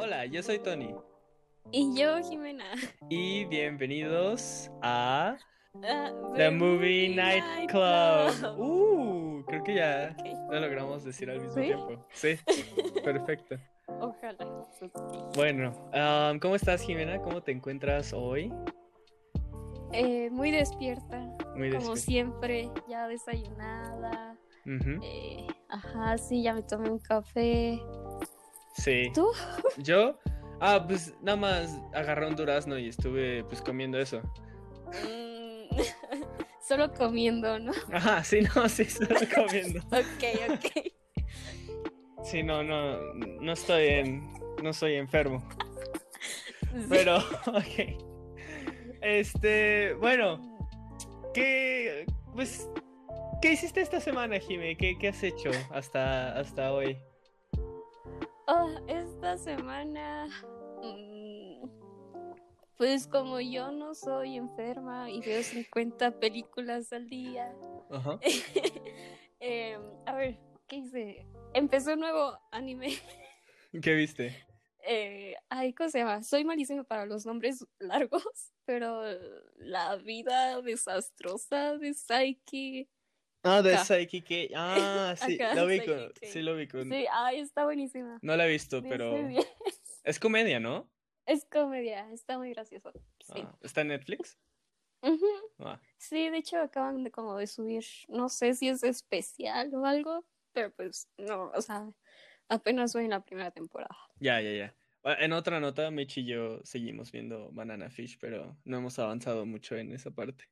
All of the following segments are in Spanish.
Hola, yo soy Tony. Y yo, Jimena. Y bienvenidos a Uh, The Movie Night Club. Uh, creo que ya lo logramos decir al mismo ¿Sí? tiempo. Sí, perfecto. Ojalá. Bueno, um, ¿cómo estás, Jimena? ¿Cómo te encuentras hoy? Eh, muy despierta. Muy Como siempre, ya desayunada. Eh, ajá, sí, ya me tomé un café. Sí. ¿Tú? ¿Yo? Ah, pues nada más agarré un durazno y estuve pues comiendo eso. Mm, Solo comiendo, ¿no? Ajá, sí, no, sí, estoy comiendo. Ok, ok. Sí, no, no, no estoy en, no soy enfermo. Sí. Pero, ok. Este, bueno, ¿qué, pues, qué hiciste esta semana, Jime? ¿Qué, qué has hecho hasta, hasta hoy? Oh, esta semana. mm, Pues como yo no soy enferma y veo 50 películas al día. Ajá. Em, a ver, ¿qué hice? Empezó un nuevo anime. ¿Qué viste? Eh, ay, ¿cómo se llama? Soy malísima para los nombres largos, pero la vida desastrosa de Saiki. Ah, de. Psyche ah, sí, lo vi con, sí lo vi con, Sí, ay, está buenísima. no la he visto, pero bien. es comedia, ¿no? Es comedia, está muy gracioso. Sí. Ah, ¿Está en Netflix? Ah, Sí, de hecho acaban de como de subir, no sé si es especial o algo, pero pues no, o sea, apenas voy en la primera temporada. ya, ya, ya. Ah, En otra nota, Mitch y yo seguimos viendo Banana Fish, pero no hemos avanzado mucho en esa parte.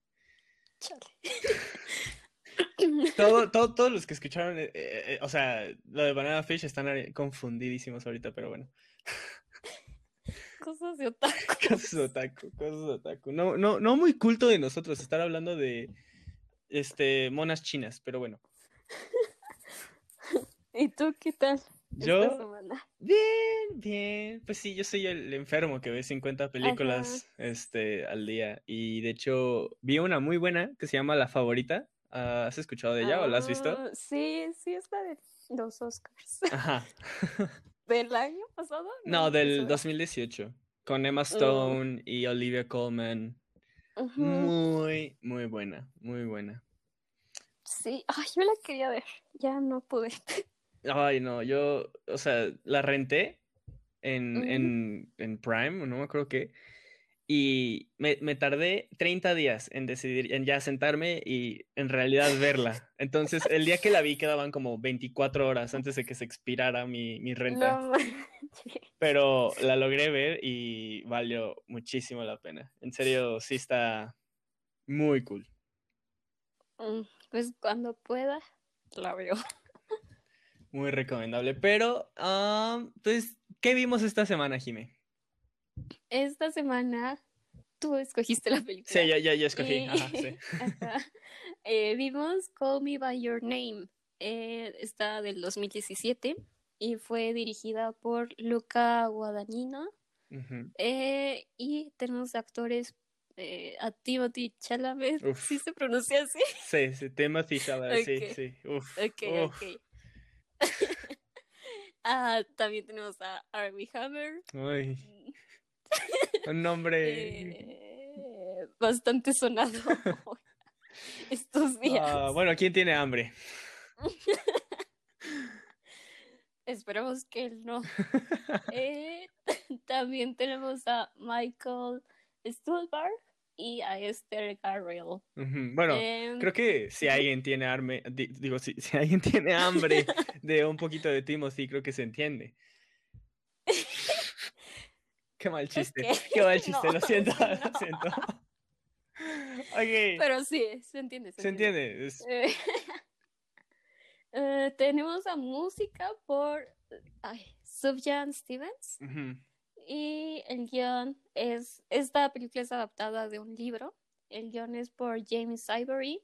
Chale. Todo, todo- todos los que escucharon, eh, eh, eh, o sea, lo de Banana Fish están confundidísimos ahorita, pero bueno. Cosas de otaku. Cosas de otaku, cosas de otaku. No, no, no muy culto de nosotros estar hablando de este monas chinas, pero bueno. ¿Y tú qué tal? esta Yo, semana? bien, bien. Pues sí, yo soy el enfermo que ve 50 películas este, al día. Y de hecho, vi una muy buena que se llama La Favorita. ¿Has escuchado de ella o la has visto? Ah, Sí, sí, es la de los Oscars. Ajá. ¿Del año pasado? No, del sé. 2018. Con Emma Stone y Olivia Colman. Muy, muy buena, muy buena. Sí, ay, yo la quería ver, ya no pude. Ay, no, yo, o sea, la renté en, Ujú. en, en Prime, no me acuerdo qué, y me, me tardé 30 días en decidir, en ya sentarme y en realidad verla. Entonces, el día que la vi quedaban como 24 horas antes de que se expirara mi, mi renta, No pero la logré ver y valió muchísimo la pena. En serio, sí está muy cool. Mm, Pues cuando pueda, la veo. Muy recomendable. Pero, pues, ¿qué vimos esta semana, Jime? Esta semana tú escogiste la película. Sí, ya, ya, ya escogí. Ajá, sí. Eh, vimos Call Me By Your Name. Eh, está del 2017 y fue dirigida por Luca Guadagnino. Eh, y tenemos actores a Timothy Chalamet. Uf. ¿Sí se pronuncia así? Sí, sí, Timothy Chalamet, sí, sí. Uf, Ok, uf. ok. Ah, también tenemos a Armie Hammer. Uy, un nombre. eh, bastante sonado estos días. Ah, bueno, ¿quién tiene hambre? Esperemos que él no. Eh, también tenemos a Michael Stuhlbarg y a Esther Garrell. Bueno, Em, creo que si alguien tiene hambre, di- digo, si, si alguien tiene hambre de un poquito de Timothy, creo que se entiende. Qué mal chiste, qué mal chiste, No, lo siento, sí, lo no. siento. Pero sí, se entiende. Se, se entiende. es- Eh, tenemos a música por ay, Sufjan Stevens y el guion es, esta película es adaptada de un libro, el guion es por James Ivory,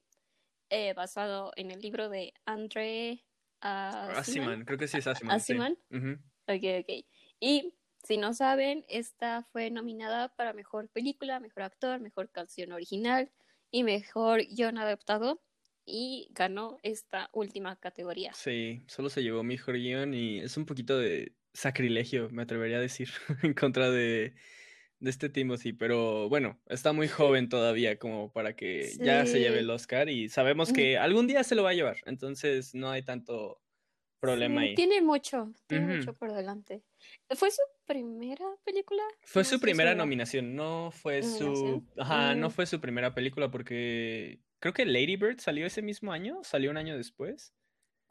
eh, basado en el libro de André. Asiman, creo que sí es Asiman. sí. Asiman. Ujú. Ok, ok. Y si no saben, esta fue nominada para mejor película, mejor actor, mejor canción original y mejor guion adaptado. Y ganó esta última categoría. Sí, solo se llevó mejor guion y es un poquito de sacrilegio, me atrevería a decir, en contra de, de este Timothy, pero bueno, está muy joven todavía como para que ya se lleve el Oscar y sabemos que algún día se lo va a llevar, entonces no hay tanto problema ahí. Tiene mucho, tiene mucho por delante. ¿Fue su primera película? Fue su primera nominación, no fue su... Ajá, no mm. fue su primera película porque creo que Lady Bird salió ese mismo año, salió un año después.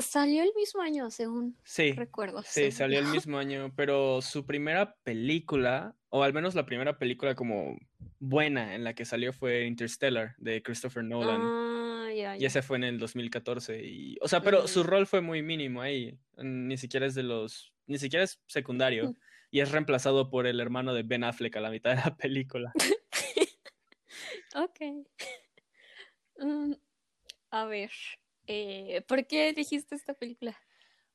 Salió el mismo año, según sí, recuerdo. Sí, salió el mismo año, pero su primera película, o al menos la primera película como buena en la que salió fue Interstellar de Christopher Nolan. Ah, ya, Y ese fue en el 2014. Y, o sea, pero su rol fue muy mínimo ahí. Ni siquiera es de los. Ni siquiera es secundario. Y es reemplazado por el hermano de Ben Affleck a la mitad de la película. ok. Mm, a ver. Eh, ¿Por qué dijiste esta película?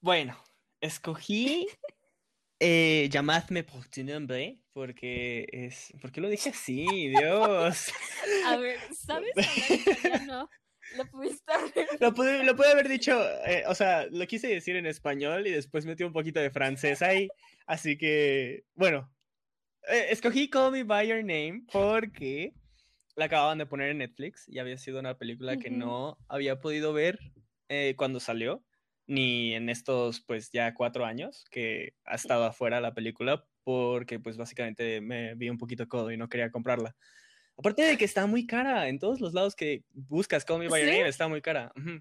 Bueno, escogí eh, Llamadme por tu nombre porque es... ¿Por qué lo dije así? Dios. A ver, ¿sabes hablar Lo pudiste haber... Lo pude, lo pude haber dicho, eh, o sea, lo quise decir en español y después metí un poquito de francés ahí, así que, bueno, eh, escogí Call Me By Your Name porque la acababan de poner en Netflix y había sido una película que no había podido ver eh, cuando salió, ni en estos pues ya cuatro años que ha estado afuera la película porque pues básicamente me vi un poquito codo y no quería comprarla. Aparte de que está muy cara, en todos los lados que buscas Call Me By Your Name está muy cara. Ah.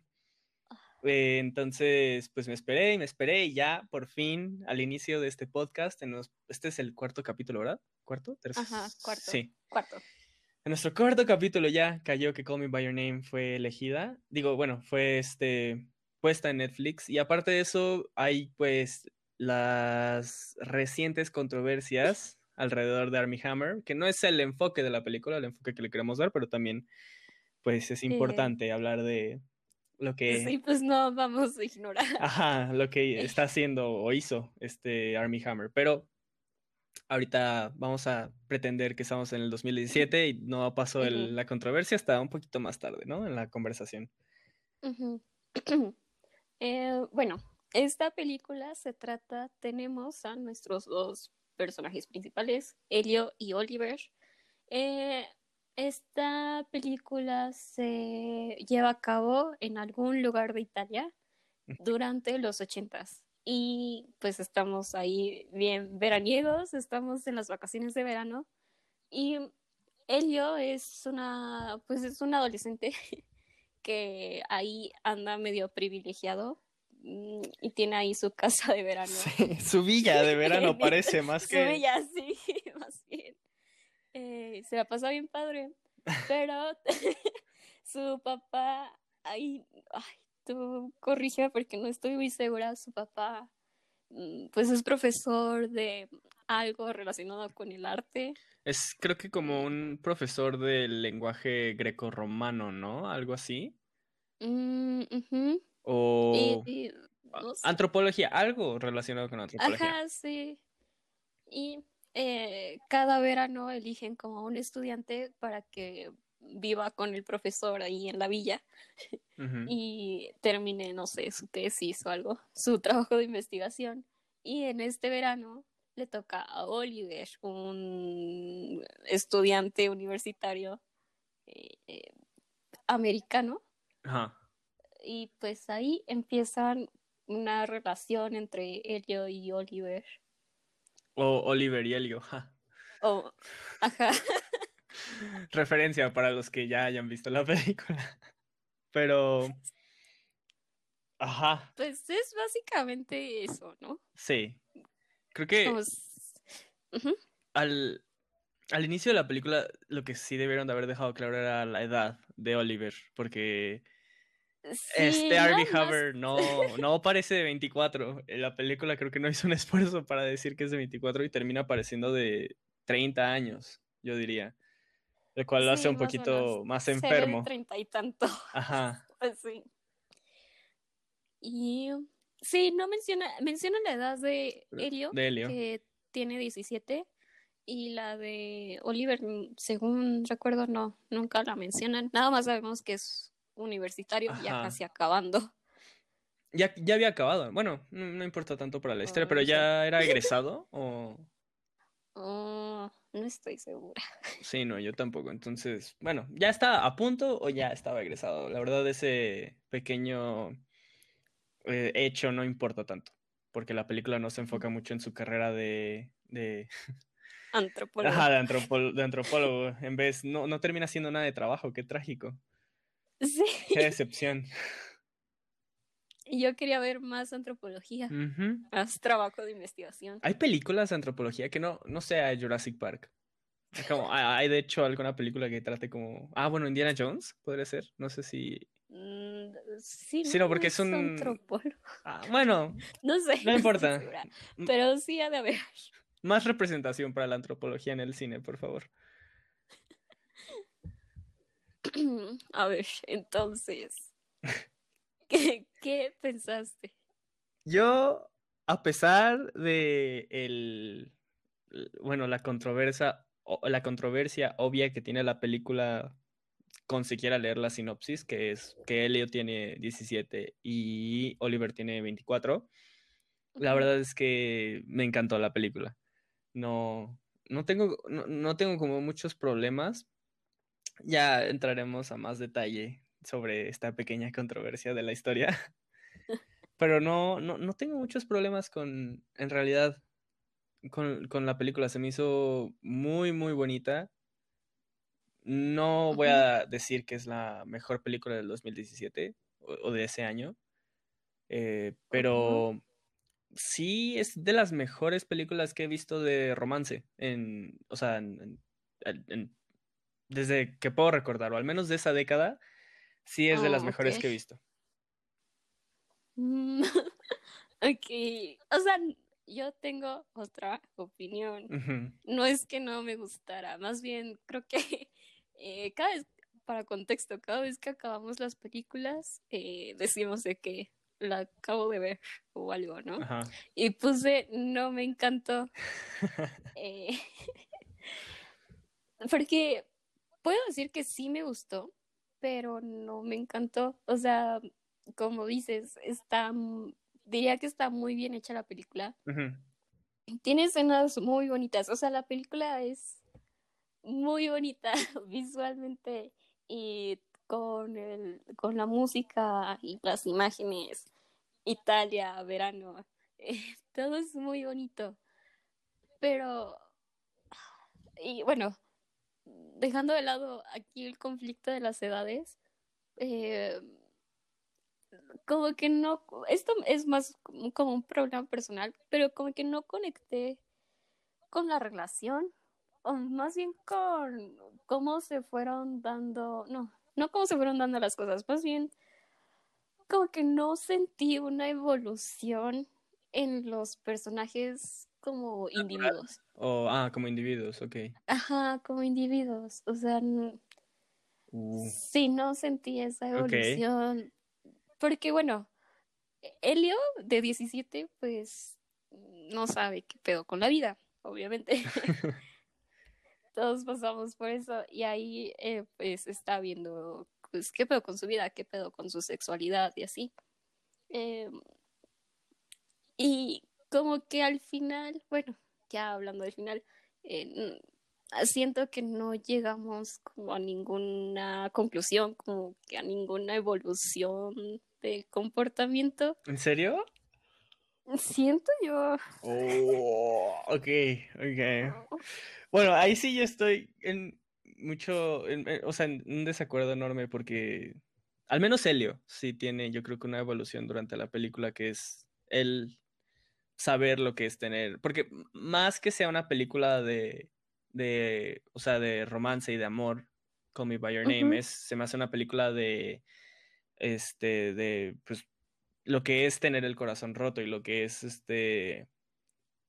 Eh, entonces, pues me esperé y me esperé y ya por fin al inicio de este podcast, en este es el cuarto capítulo, ¿verdad? ¿Cuarto? ¿Tercero? Ajá, cuarto. Sí. Cuarto. En nuestro cuarto capítulo ya cayó que Call Me By Your Name fue elegida. Digo, bueno, fue este puesta en Netflix. Y aparte de eso, hay pues las recientes controversias alrededor de Army Hammer, que no es el enfoque de la película, el enfoque que le queremos dar, pero también pues es importante hablar de lo que... Sí, pues no vamos a ignorar. Ajá, lo que está haciendo o hizo este Army Hammer. Pero ahorita vamos a pretender que estamos en el 2017 y no pasó la controversia hasta un poquito más tarde, ¿no? En la conversación. Eh, bueno, esta película se trata, tenemos a nuestros dos personajes principales, Elio y Oliver. Eh, esta película se lleva a cabo en algún lugar de Italia durante los ochentas y pues estamos ahí bien veraniegos, estamos en las vacaciones de verano y Elio es una, pues es un adolescente que ahí anda medio privilegiado mm, y tiene ahí su casa de verano. su villa de verano parece más que... Su villa, sí, más bien. Eh, se la pasa bien padre, pero su papá ahí, ay, tú corrige porque no estoy muy segura, su papá mm, pues es profesor de algo relacionado con el arte. Es creo que como un profesor del lenguaje greco-romano, ¿no? Algo así. Mm, o antropología, algo relacionado con antropología. Ajá, sí. Y eh, cada verano eligen como un estudiante para que viva con el profesor ahí en la villa y termine, no sé, su tesis o algo, su trabajo de investigación. Y en este verano le toca a Oliver, un estudiante universitario eh, eh, americano. Y pues ahí empiezan una relación entre Elio y Oliver. O Oliver y Elio. O, ajá. Referencia para los que ya hayan visto la película. Pero. Ajá. Pues es básicamente eso, ¿no? Sí. Creo que. al, al inicio de la película, lo que sí debieron de haber dejado claro era la edad de Oliver, porque. este Arby no, no, no parece de 24. En la película creo que no hizo un esfuerzo para decir que es de 24 y termina pareciendo de 30 años, yo diría. El cual lo hace un poquito más enfermo. treinta y tanto. Ajá. Pues sí. Y sí, no menciona, menciona la edad de Helio, que tiene 17, y la de Oliver, según recuerdo, no, nunca la mencionan. Nada más sabemos que es universitario, ya casi acabando. Ya, ya había acabado. Bueno, no, no importa tanto para la historia, Oh, pero ya era egresado o... Oh, no estoy segura. Sí, no, yo tampoco. Entonces, bueno, ¿ya está a punto o ya estaba egresado? La verdad, ese pequeño eh, hecho no importa tanto, porque la película no se enfoca mucho en su carrera de... de... Antropólogo. Ajá, de, antropó- de antropólogo. En vez, no, no termina haciendo nada de trabajo, qué trágico. Sí. Qué decepción. Yo quería ver más antropología, más trabajo de investigación. Hay películas de antropología que no, no sea Jurassic Park. Como, hay hay, de hecho alguna película que trate como. Ah, bueno, Indiana Jones, podría ser. No sé si. Mm, sí, Sí, no, porque es un- antropólogo. Ah, bueno, No sé. no importa. segura, Pero sí ha de haber. Más representación para la antropología en el cine, por favor. A ver, entonces. ¿Qué, qué pensaste? Yo, a pesar de el. Bueno, la controversia, la controversia obvia que tiene la película con siquiera leer la sinopsis, que es que Elio tiene 17 y Oliver tiene 24. La verdad es que me encantó la película. No, no tengo, no, no tengo como muchos problemas. Ya entraremos a más detalle sobre esta pequeña controversia de la historia. Pero no, no, no tengo muchos problemas con, en realidad, con, con la película. Se me hizo muy, muy bonita. No voy a decir que es la mejor película del 2017 o, o de ese año, eh, pero sí es de las mejores películas que he visto de romance, en, o sea, en- en- en- desde que puedo recordar, o al menos de esa década, sí es de las Oh, mejores que he visto. Mm, ok. O sea, yo tengo otra opinión. No es que no me gustara, más bien creo que eh, cada vez, para contexto, cada vez que acabamos las películas, eh, decimos de que la acabo de ver o algo, ¿no? Ajá. Y puse, no me encantó. eh, porque puedo decir que sí me gustó, pero no me encantó. O sea, como dices, está, diría que está muy bien hecha la película. Tiene escenas muy bonitas. O sea, la película es muy bonita visualmente y con el, con la música y las imágenes, Italia, verano, eh, todo es muy bonito. Pero, y bueno, dejando de lado aquí el conflicto de las edades, eh, como que no, esto es más como un problema personal, pero como que no conecté con la relación, o más bien con cómo se fueron dando, no, no cómo se fueron dando las cosas, más bien como que no sentí una evolución en los personajes como individuos. O, ah, como individuos, ok. Ajá, como individuos. O sea, Uh, sí, no sentí esa evolución. Porque bueno, Helio de 17, pues no sabe qué pedo con la vida, obviamente. Todos pasamos por eso y ahí eh, pues está viendo pues qué pedo con su vida, qué pedo con su sexualidad y así. Eh, y como que al final, bueno, ya hablando del final, eh, siento que no llegamos como a ninguna conclusión, como que a ninguna evolución de comportamiento. ¿En serio? Siento yo. Oh, ok, ok. Bueno, ahí sí yo estoy en mucho, en- en- o sea, en un desacuerdo enorme porque al menos Helio sí tiene, yo creo que una evolución durante la película que es el saber lo que es tener, porque más que sea una película de, de, o sea, de romance y de amor, Call Me By Your Name, es, se me hace una película de, este, de, pues, lo que es tener el corazón roto y lo que es, este,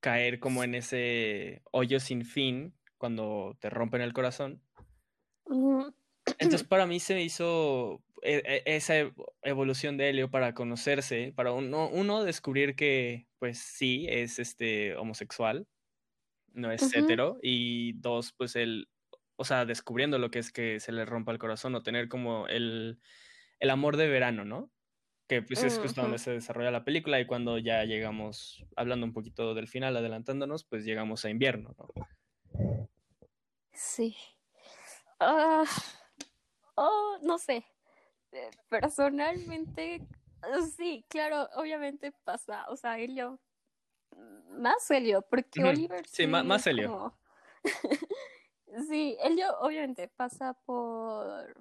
caer como en ese hoyo sin fin cuando te rompen el corazón. Entonces para mí se hizo esa ev- evolución de Helio para conocerse, para uno, uno descubrir que pues sí es este homosexual, no es Ujú. hetero, y dos, pues el, o sea, descubriendo lo que es que se le rompa el corazón o tener como el, el amor de verano, ¿no? que pues es justo donde se desarrolla la película y cuando ya llegamos, hablando un poquito del final, adelantándonos, pues llegamos a invierno, ¿no? Sí. Ah, oh, no sé. Eh, Personalmente, sí, claro, obviamente pasa. O sea, Helio, mm, más Helio, porque Oliver sí, más es Helio. como- Sí, Helio obviamente pasa por,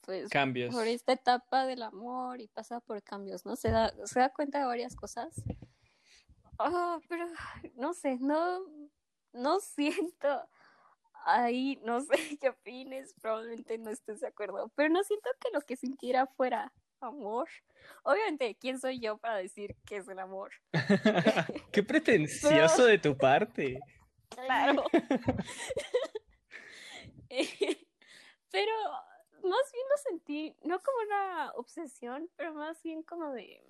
pues, Cambios. por esta etapa del amor y pasa por cambios, ¿no? Se da, se da cuenta de varias cosas. Ah, pero no sé, no, no siento ahí, no sé qué opines, probablemente no estés de acuerdo, pero no siento que lo que sintiera fuera amor. Obviamente, ¿quién soy yo para decir qué es el amor? Qué pretencioso de tu parte. Claro. pero más bien lo sentí, no como una obsesión, pero más bien como de...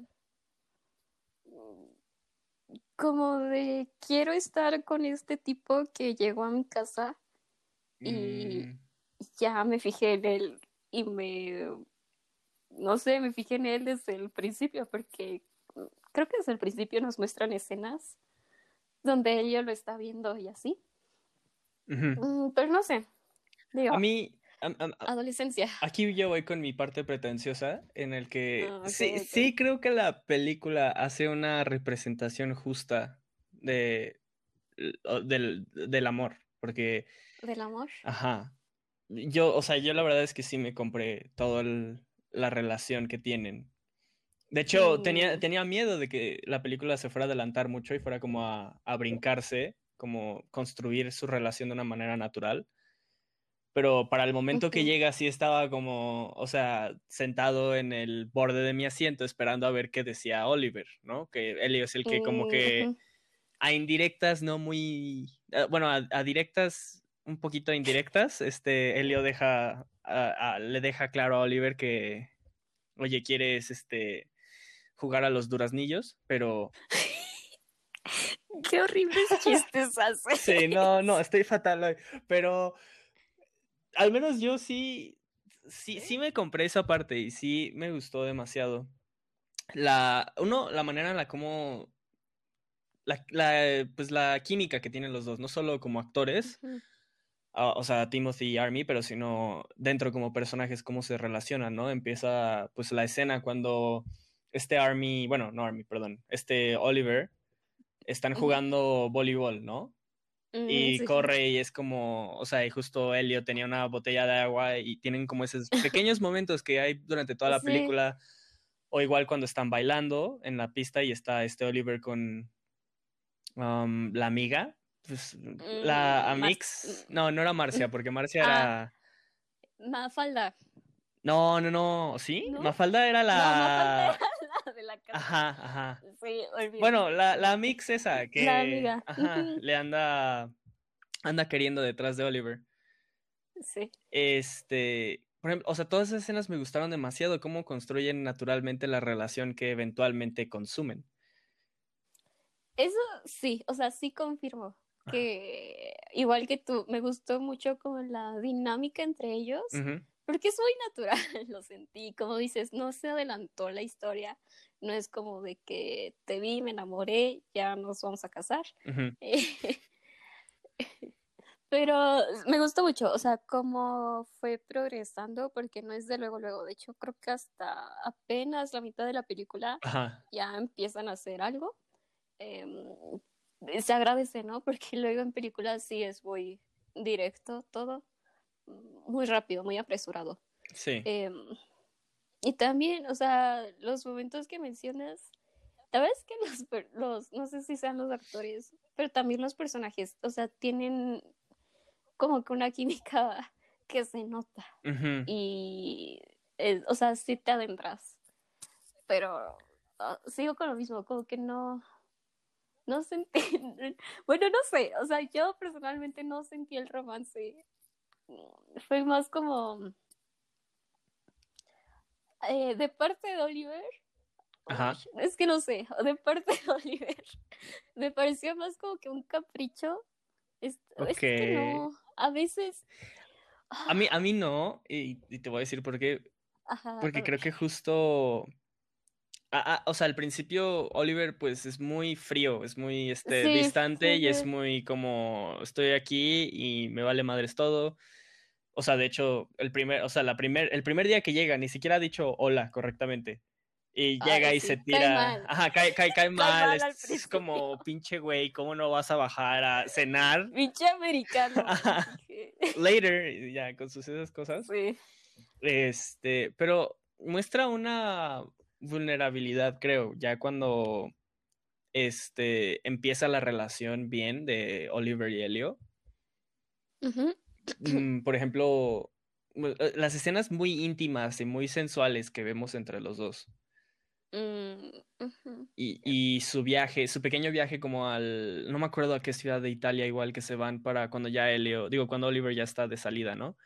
Como de quiero estar con este tipo que llegó a mi casa y Mm, ya me fijé en él y me, no sé, me fijé en él desde el principio porque creo que desde el principio nos muestran escenas donde ella lo está viendo y así. Mm, pero no sé, digo, A mí, adolescencia. aquí yo voy con mi parte pretenciosa, en el que Ah, sí, sí creo que la película hace una representación justa de, del, del amor, porque, Del amor. ajá, yo, o sea, yo la verdad es que sí me compré toda la relación que tienen. De hecho, tenía, tenía miedo de que la película se fuera a adelantar mucho y fuera como a, a brincarse, como construir su relación de una manera natural. Pero para el momento que llega, sí estaba como, o sea, sentado en el borde de mi asiento esperando a ver qué decía Oliver, ¿no? Que él es el que como que a indirectas, no muy, eh, bueno, a, a directas, un poquito indirectas, este, Elio deja, a- a- le deja claro a Oliver que, oye, quieres, este, jugar a los duraznillos, pero Qué horribles chistes hace. sí, no, no, estoy fatal hoy, pero al menos yo sí, sí, sí me compré esa parte y sí me gustó demasiado. La, uno, la manera en la como, la, la, pues la química que tienen los dos, no solo como actores. O sea, Timothy y Army, pero sino dentro como personajes, cómo se relacionan, ¿no? Empieza pues la escena cuando este Army, bueno, no Army, perdón, este Oliver, están jugando voleibol, ¿no? Mm, Y sí, sí. corre y es como, o sea, y justo Elio tenía una botella de agua y tienen como esos pequeños momentos que hay durante toda la Sí. película, o igual cuando están bailando en la pista y está este Oliver con um, la amiga, pues la Mm, Mar- Amix, no, no era Marcia, porque Marcia Ah. era, Mafalda. no, no, no, ¿sí? ¿No? Mafalda era No, Mafalda la, era la de la casa. ajá, ajá. Sí, olvídalo. Bueno, la, la Mix esa, que La amiga. ajá, le anda, anda queriendo detrás de Oliver. Sí. Este, por ejemplo, o sea, todas esas escenas me gustaron demasiado, cómo construyen naturalmente la relación que eventualmente consumen. Eso sí, o sea, sí confirmo que igual que tú, me gustó mucho como la dinámica entre ellos, porque es muy natural, lo sentí, como dices, no se adelantó la historia, no es como de que te vi, me enamoré, ya nos vamos a casar. Pero me gustó mucho, o sea, cómo fue progresando, porque no es de luego, luego. De hecho, creo que hasta apenas la mitad de la película Ajá, ya empiezan a hacer algo. Em, se agradece, ¿no? Porque luego en películas sí es muy directo todo, muy rápido, muy apresurado. sí. Em, y también, o sea, los momentos que mencionas, la verdad es que los, los, no sé si sean los actores, pero también los personajes, o sea, tienen como que una química que se nota y, eh, o sea, sí te adentras, pero ah, sigo con lo mismo, como que no, no sentí, bueno, no sé, o sea, yo personalmente no sentí el romance, fue más como eh, de parte de Oliver, Ajá. es que no sé, de parte de Oliver, me pareció más como que un capricho, es, es que no, a veces... A mí, a mí no, y, y te voy a decir por qué, Ajá, porque creo que justo Ah, ah, o sea, al principio Oliver pues es muy frío, es muy este, Sí, distante y es muy como estoy aquí y me vale madres todo. O sea, de hecho, el primer, o sea, la primer, el primer día que llega ni siquiera ha dicho hola correctamente. Y llega Ay, y se sí, cae tira, mal. ajá, cae, cae, cae mal, mal es, es como pinche güey, ¿cómo no vas a bajar a cenar? Pinche americano. Later, ya, con sus esas cosas. Sí. Este, pero muestra una vulnerabilidad, creo, ya cuando este empieza la relación bien de Oliver y Elio. Ujú. Mm, por ejemplo, eh, las escenas muy íntimas y muy sensuales que vemos entre los dos. Mm. Y, y su viaje, su pequeño viaje como al, no me acuerdo a qué ciudad de Italia igual que se van para cuando ya Elio, digo, cuando Oliver ya está de salida, ¿no?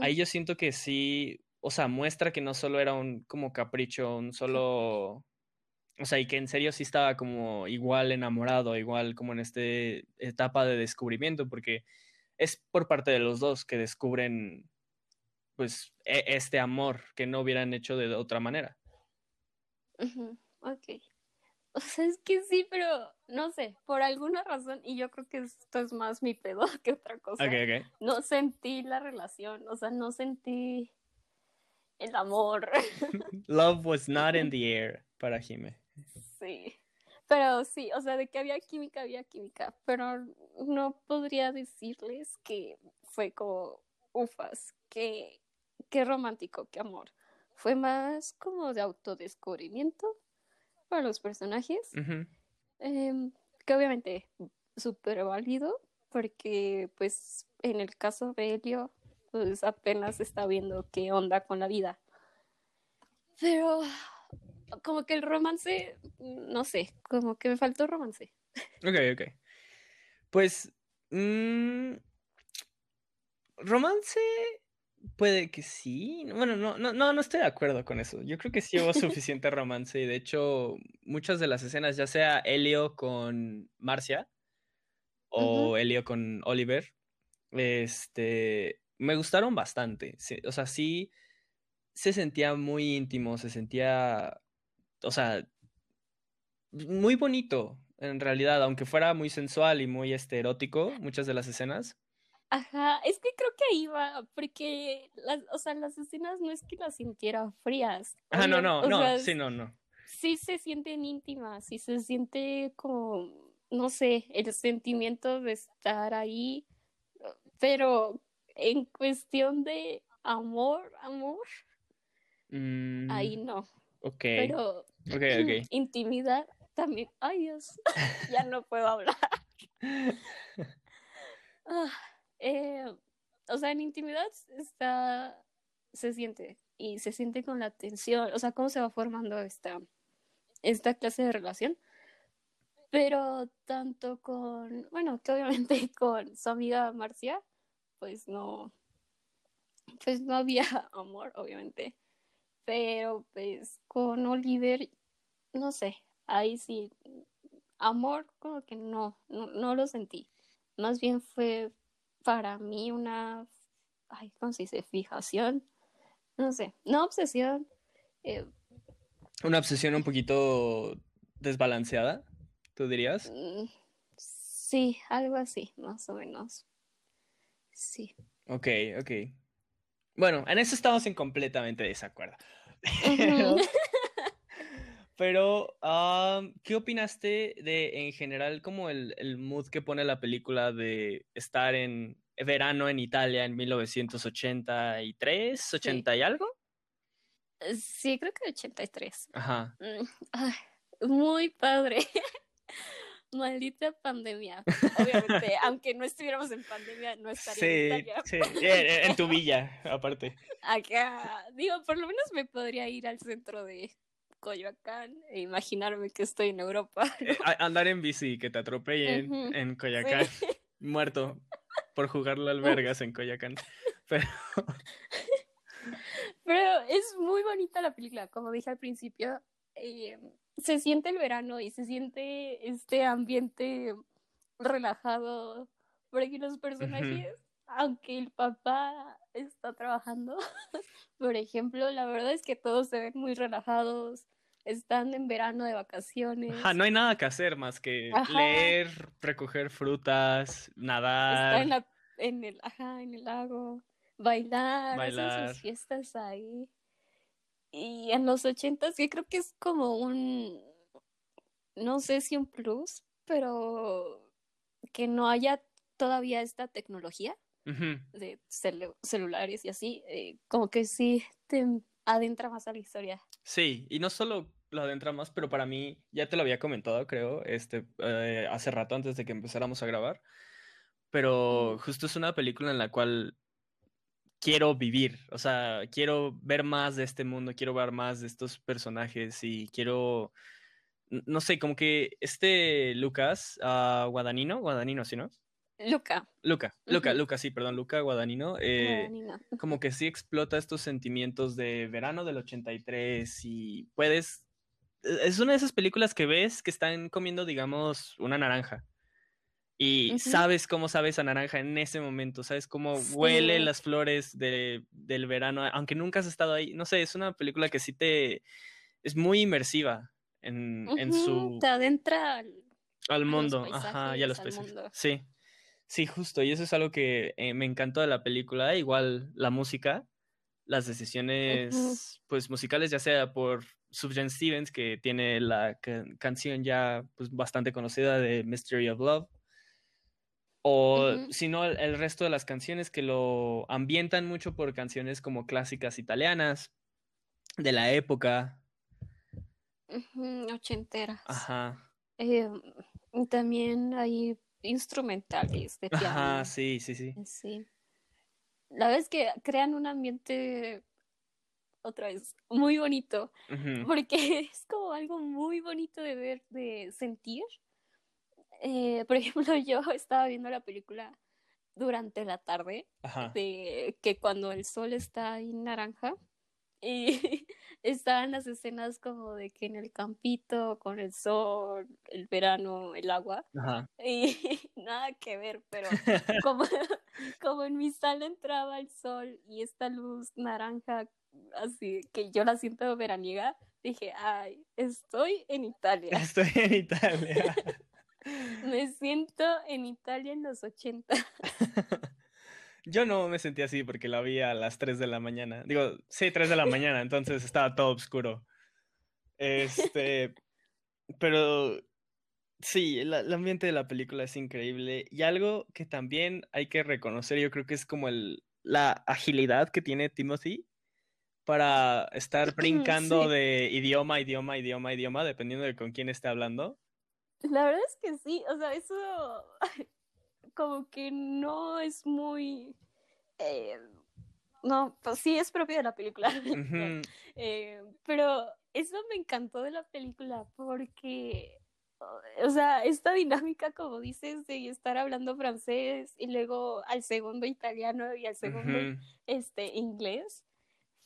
Ahí yo siento que sí, o sea, muestra que no solo era un como capricho, un solo, o sea, y que en serio sí estaba como igual enamorado, igual como en esta etapa de descubrimiento, porque es por parte de los dos que descubren, pues, e- este amor que no hubieran hecho de otra manera. Ok. O sea, es que sí, pero no sé, por alguna razón, y yo creo que esto es más mi pedo que otra cosa, Ok, ok. no sentí la relación, o sea, no sentí el amor. Love was not in the air para Jime. Sí. Pero sí, o sea, de que había química, había química, pero no podría decirles que fue como ufas, que qué romántico, qué amor. Fue más como de autodescubrimiento para los personajes, em, que obviamente súper válido, porque pues en el caso de Helio, pues apenas está viendo qué onda con la vida. Pero como que el romance, no sé, como que me faltó romance. Ok, ok. Pues. mm, romance. Puede que sí. Bueno, no, no, no, no estoy de acuerdo con eso. Yo creo que sí hubo suficiente romance. Y de hecho, muchas de las escenas, ya sea Elio con Marcia o Ujú. Elio con Oliver, este. Me gustaron bastante. O sea, sí se sentía muy íntimo, se sentía. O sea, muy bonito, en realidad, aunque fuera muy sensual y muy este, erótico, muchas de las escenas. Ajá, es que creo que ahí va, porque las, o sea, las escenas no es que las sintiera frías. Ah, no, no, no, sea, sí, no, no. sí se sienten íntimas, sí se siente como, no sé, el sentimiento de estar ahí, pero en cuestión de amor, amor, Mm, ahí no. ok, Pero ok, ok. intimidad también, ay Dios, ya no puedo hablar. Ah, eh, o sea, en intimidad está, se siente y se siente con la tensión, o sea, cómo se va formando esta, esta clase de relación. Pero tanto con, bueno, que obviamente con su amiga Marcia, pues no, pues no había amor, obviamente. Pero pues con Oliver, no sé, ahí sí, amor como que no, no, no lo sentí. Más bien fue para mí una, ay, ¿cómo se dice? Fijación, no sé, no obsesión. eh, Una obsesión un poquito desbalanceada, ¿tú dirías? mm, sí, algo así, más o menos. Sí. Ok, ok. Bueno, en eso estamos en completamente desacuerdo. Pero, um, ¿qué opinaste de en general como el, el mood que pone la película de estar en verano en Italia en 1983, 80 y algo? Sí, creo que 83. Ajá. Mm, ay, muy padre. Maldita pandemia. Obviamente, aunque no estuviéramos en pandemia, no estaría en Italia. sí, en, tu villa, aparte. Acá, digo, por lo menos me podría ir al centro de Coyoacán e imaginarme que estoy en Europa. Eh, andar en bici, que te atropellen en Coyacán, sí. muerto por jugarle al vergas en Coyacán. Pero, Pero es muy bonita la película, como dije al principio. eh, se siente el verano y se siente este ambiente relajado, porque los personajes, aunque el papá está trabajando, por ejemplo, la verdad es que todos se ven muy relajados, están en verano de vacaciones. Ajá, no hay nada que hacer más que leer, recoger frutas, nadar. Estar en, la, en, el, ajá, en el lago, bailar, bailar. sus fiestas ahí. Y en los ochentas yo creo que es como un, no sé si un plus, pero que no haya todavía esta tecnología de celulares y así, eh, como que sí te adentra más a la historia. Sí, y no solo lo adentra más, pero para mí, ya te lo había comentado, creo, este, eh, hace rato antes de que empezáramos a grabar, pero justo es una película en la cual quiero vivir, o sea, quiero ver más de este mundo, quiero ver más de estos personajes y quiero, no sé, como que este Lucas uh, Guadagnino, Guadagnino, ¿sí no? Luca. Luca, Luca, Luca, sí, perdón, Luca Guadagnino. Eh, como que sí explota estos sentimientos de verano del 83 y puedes... E, es una de esas películas que ves que están comiendo, digamos, una naranja. Y sabes cómo sabe esa naranja en ese momento, sabes cómo huele las flores de, del verano, aunque nunca has estado ahí. No sé, es una película que sí te... es muy inmersiva en, en su... Te adentra al, mundo, ajá, y a los paisajes. Sí. Sí, justo, y eso es algo que eh, me encantó de la película, igual la música, las decisiones pues musicales, ya sea por Subjan Stevens, que tiene la canción ya pues, bastante conocida de Mystery of Love, o si no, el, resto de las canciones que lo ambientan mucho por canciones como clásicas italianas de la época. ochenteras. Ajá. Eh, también hay instrumentales de piano. Ajá, sí, sí, sí. Sí. La vez que crean un ambiente otra vez muy bonito, porque es como algo muy bonito de ver, de sentir. Eh, por ejemplo, yo estaba viendo la película durante la tarde, de que cuando el sol está ahí naranja, y estaban las escenas como de que en el campito, con el sol, el verano, el agua. Y nada que ver, pero como, como en mi sala entraba el sol y esta luz naranja, así que yo la siento veraniega, dije, ay, estoy en Italia. Estoy en Italia. Me siento en Italia en los 80. Yo no me sentí así porque la vi a las 3 de la mañana. Digo, sí, 3 de la mañana, entonces estaba todo oscuro. Este, pero sí, el, ambiente de la película es increíble. Y algo que también hay que reconocer, yo creo que es como el, la agilidad que tiene Timothy para estar brincando de idioma, idioma, idioma, idioma, dependiendo de con quién esté hablando. La verdad es que sí, o sea, eso como que no es muy... Eh, no, pues sí es propio de la película. Eh, pero eso me encantó de la película porque, o sea, esta dinámica, como dices, de estar hablando francés y luego al segundo italiano y al segundo este, inglés.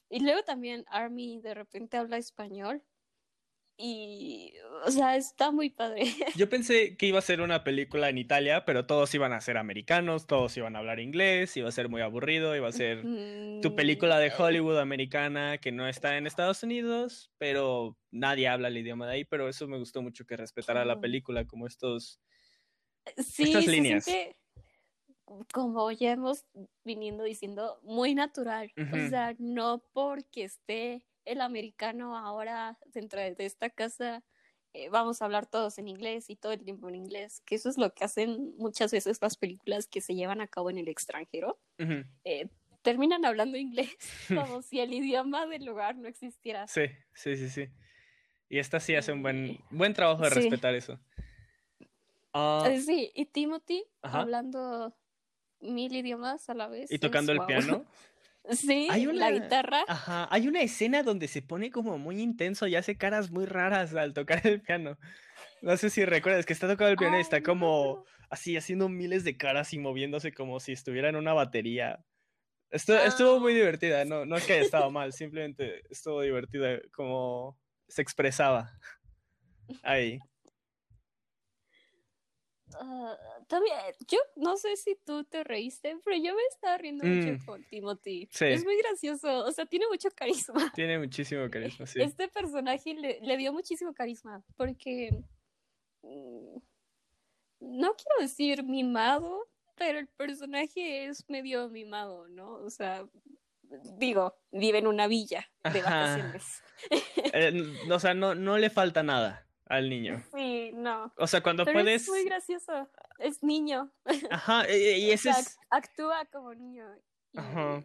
Y luego también Army de repente habla español. Y, o sea, está muy padre. Yo pensé que iba a ser una película en Italia, pero todos iban a ser americanos, todos iban a hablar inglés, iba a ser muy aburrido, iba a ser tu película de Hollywood americana que no está en Estados Unidos, pero nadie habla el idioma de ahí, pero eso me gustó mucho que respetara la película como estos... Sí, estas líneas. como ya hemos viniendo diciendo, muy natural. O sea, no porque esté el americano ahora dentro de esta casa eh, vamos a hablar todos en inglés y todo el tiempo en inglés, que eso es lo que hacen muchas veces las películas que se llevan a cabo en el extranjero. Eh, terminan hablando inglés como si el idioma del lugar no existiera. Sí, sí, sí, sí. Y esta sí hace un buen, buen trabajo de respetar eso. Ah, eh, sí, y Timothy hablando mil idiomas a la vez. Y tocando el piano. Sí, hay una, la guitarra. Ajá, hay una escena donde se pone como muy intenso y hace caras muy raras al tocar el piano. No sé si recuerdas que está tocando el piano y está como así haciendo miles de caras y moviéndose como si estuviera en una batería. Estuvo, estuvo muy ah. divertida, no, no es que haya estado mal, simplemente estuvo divertida como se expresaba ahí. Ah, también, yo no sé si tú te reíste, pero yo me estaba riendo Mm. mucho con Timothy. Sí. Es muy gracioso, o sea, tiene mucho carisma. Tiene muchísimo carisma, sí. Este personaje le, le dio muchísimo carisma, porque mm, no quiero decir mimado, pero el personaje es medio mimado, ¿no? O sea, digo, vive en una villa de Ajá. vacaciones. Eh, o sea, no, no le falta nada al niño. Sí, no. O sea, cuando Pero puedes. es muy gracioso. Es niño. Ajá, e- e- y O ese sea, es. actúa como niño. y Ajá.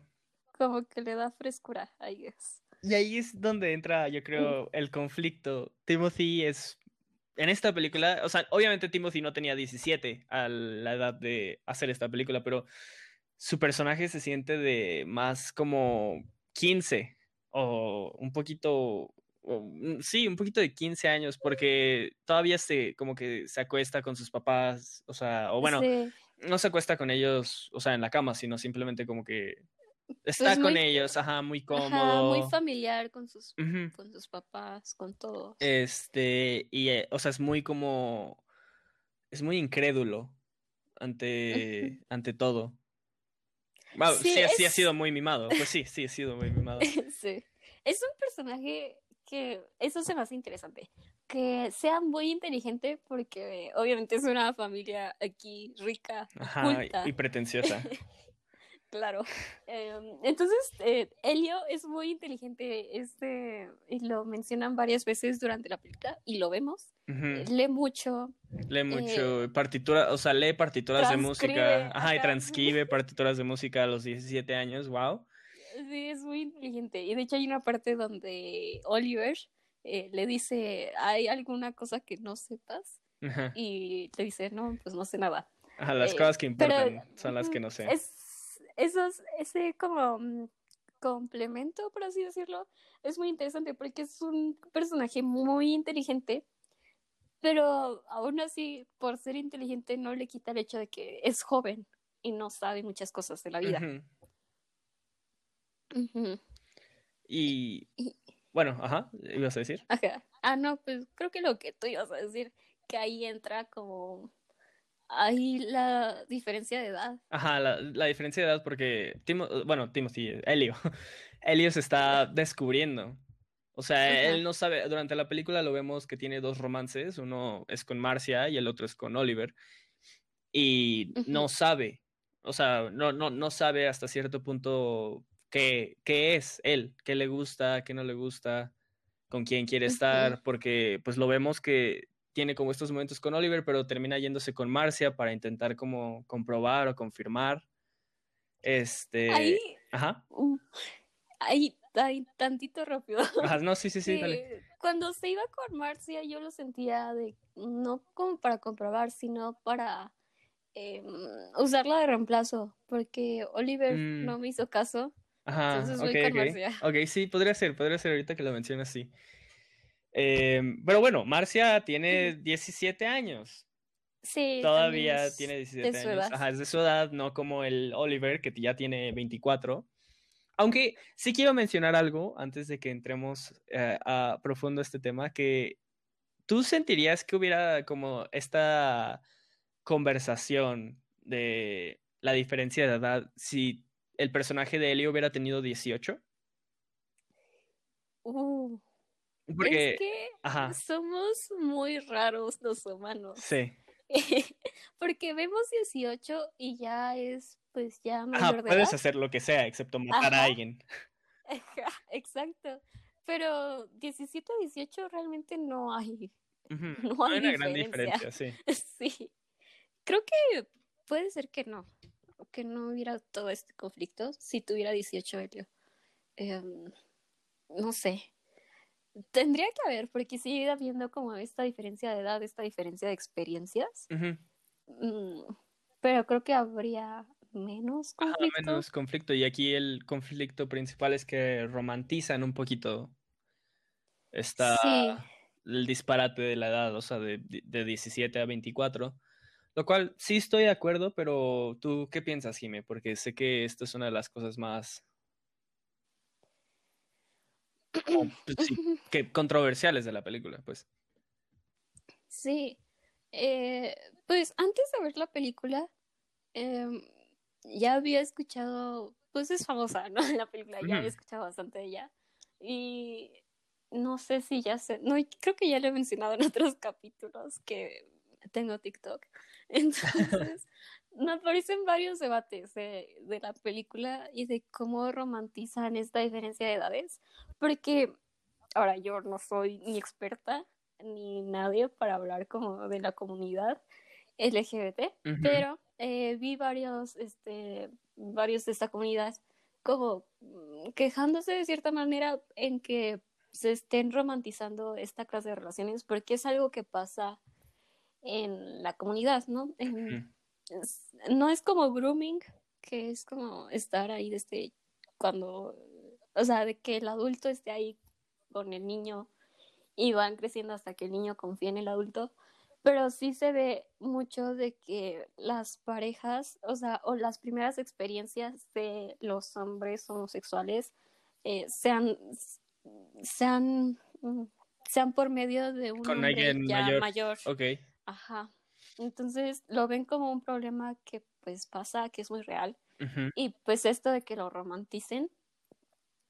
Como que le da frescura, I guess. Y ahí es donde entra, yo creo, el conflicto. Timothy es. En esta película, o sea, obviamente Timothy no tenía 17 a la edad de hacer esta película, pero su personaje se siente de más como 15 o un poquito, sí, un poquito de 15 años, porque todavía se, como que se acuesta con sus papás, o sea, o bueno, Sí. no se acuesta con ellos, o sea, en la cama, sino simplemente como que está Pues con muy- ellos, ajá, muy Ajá, cómodo. muy familiar con sus, con sus papás, con todos. Este, y, eh, o sea, es muy como, es muy incrédulo ante, ante todo. Wow, sí, Sí, ha- sí ha sido muy mimado. Pues sí, sí, ha sido muy mimado. sí. Es un personaje que eso se me hace interesante. Que sea muy inteligente porque obviamente es una familia aquí rica, Ajá, culta. y pretenciosa. Claro. Em, entonces, eh, Elio es muy inteligente, este, y lo mencionan varias veces durante la película, y lo vemos. Ujú. Lee mucho. Lee mucho partitura, o sea, lee partituras de música. Eh, Ajá, y transcribe partituras de música a los 17 años, wow. Sí, es muy inteligente. Y de hecho hay una parte donde Oliver eh, le dice, ¿hay alguna cosa que no sepas? Ajá. Y le dice, no, pues no sé nada. Ajá, las Eh, cosas que pero, importan son las que no sé. Es, esos, ese como mm, complemento, por así decirlo, es muy interesante porque es un personaje muy inteligente, pero aún así, por ser inteligente, no le quita el hecho de que es joven y no sabe muchas cosas de la vida. Y Y- bueno, ajá, ibas a decir. Ajá. Ah, no, pues creo que lo que tú ibas a decir, que ahí entra como ahí la diferencia de edad. Ajá, la, la diferencia de edad porque Timo, bueno, Timothy, Elio, Elio se está descubriendo. O sea, Ajá. él no sabe, durante la película lo vemos que tiene dos romances, uno es con Marcia y el otro es con Oliver. Y no sabe, o sea, no, no, no sabe hasta cierto punto qué, qué es él, qué le gusta, qué no le gusta, con quién quiere estar, porque pues lo vemos que tiene como estos momentos con Oliver, pero termina yéndose con Marcia para intentar como comprobar o confirmar. Este, Ahí, ajá, ahí, ahí tantito rápido. ajá, no, sí, sí, sí, dale. Cuando se iba con Marcia, yo lo sentía de no como para comprobar, sino para em, usarla de reemplazo, porque Oliver Mm. no me hizo caso. Ajá, Entonces voy ok, con ok. Sí, podría ser, podría ser ahorita que lo mencionas, sí. Em, pero bueno, Marcia tiene 17 años. Sí, Todavía es tiene 17 de su años. edad. Ajá, es de su edad, no como el Oliver, que ya tiene 24. Aunque sí quiero mencionar algo antes de que entremos eh, a profundo este tema, que tú sentirías que hubiera como esta conversación de la diferencia de edad si el personaje de Ellie hubiera tenido 18. Uh, Porque, es que ajá, somos muy raros los humanos. sí. Porque vemos 18 y ya es, pues ya Ajá, mayor de puedes edad. hacer lo que sea, excepto matar a Ajá. alguien. Ajá, Exacto. Pero 17 a 18 realmente no hay. No hay una gran diferencia. diferencia, sí. Sí. Creo que puede ser que no. Que no hubiera todo este conflicto si tuviera 18 Helio. Em, no sé. Tendría que haber, porque sigue habiendo como esta diferencia de edad, esta diferencia de experiencias. Mm, pero creo que habría menos Ajá, conflicto. menos conflicto. Y aquí el conflicto principal es que romantizan un poquito esta, Sí. el disparate de la edad, o sea, de, de 17 a 24. Lo cual sí estoy de acuerdo, pero ¿tú qué piensas, Jime? Porque sé que esto es una de las cosas más pues, sí, que controversiales de la película, pues. Sí, Eh, pues antes de ver la película, em, ya había escuchado, pues es famosa, ¿no? La película, ya había escuchado bastante de ella. Y no sé si ya sé, no, creo que ya lo he mencionado en otros capítulos que tengo TikTok. Entonces, me aparecen varios debates de, de, la película y de cómo romantizan esta diferencia de edades, porque ahora yo no soy ni experta ni nadie para hablar como de la comunidad LGBT, pero eh, vi varios, este, varios de esta comunidad como mm, quejándose de cierta manera en que se estén romantizando esta clase de relaciones porque es algo que pasa en la comunidad, ¿no? no es como grooming, que es como estar ahí desde cuando, o sea, de que el adulto esté ahí con el niño y van creciendo hasta que el niño confía en el adulto, pero sí se ve mucho de que las parejas, o sea, o las primeras experiencias de los hombres homosexuales eh, sean, sean, mm, sean por medio de un Con hombre ya mayor. mayor. Ajá. Entonces lo ven como un problema que pues pasa, que es muy real. Y pues esto de que lo romanticen,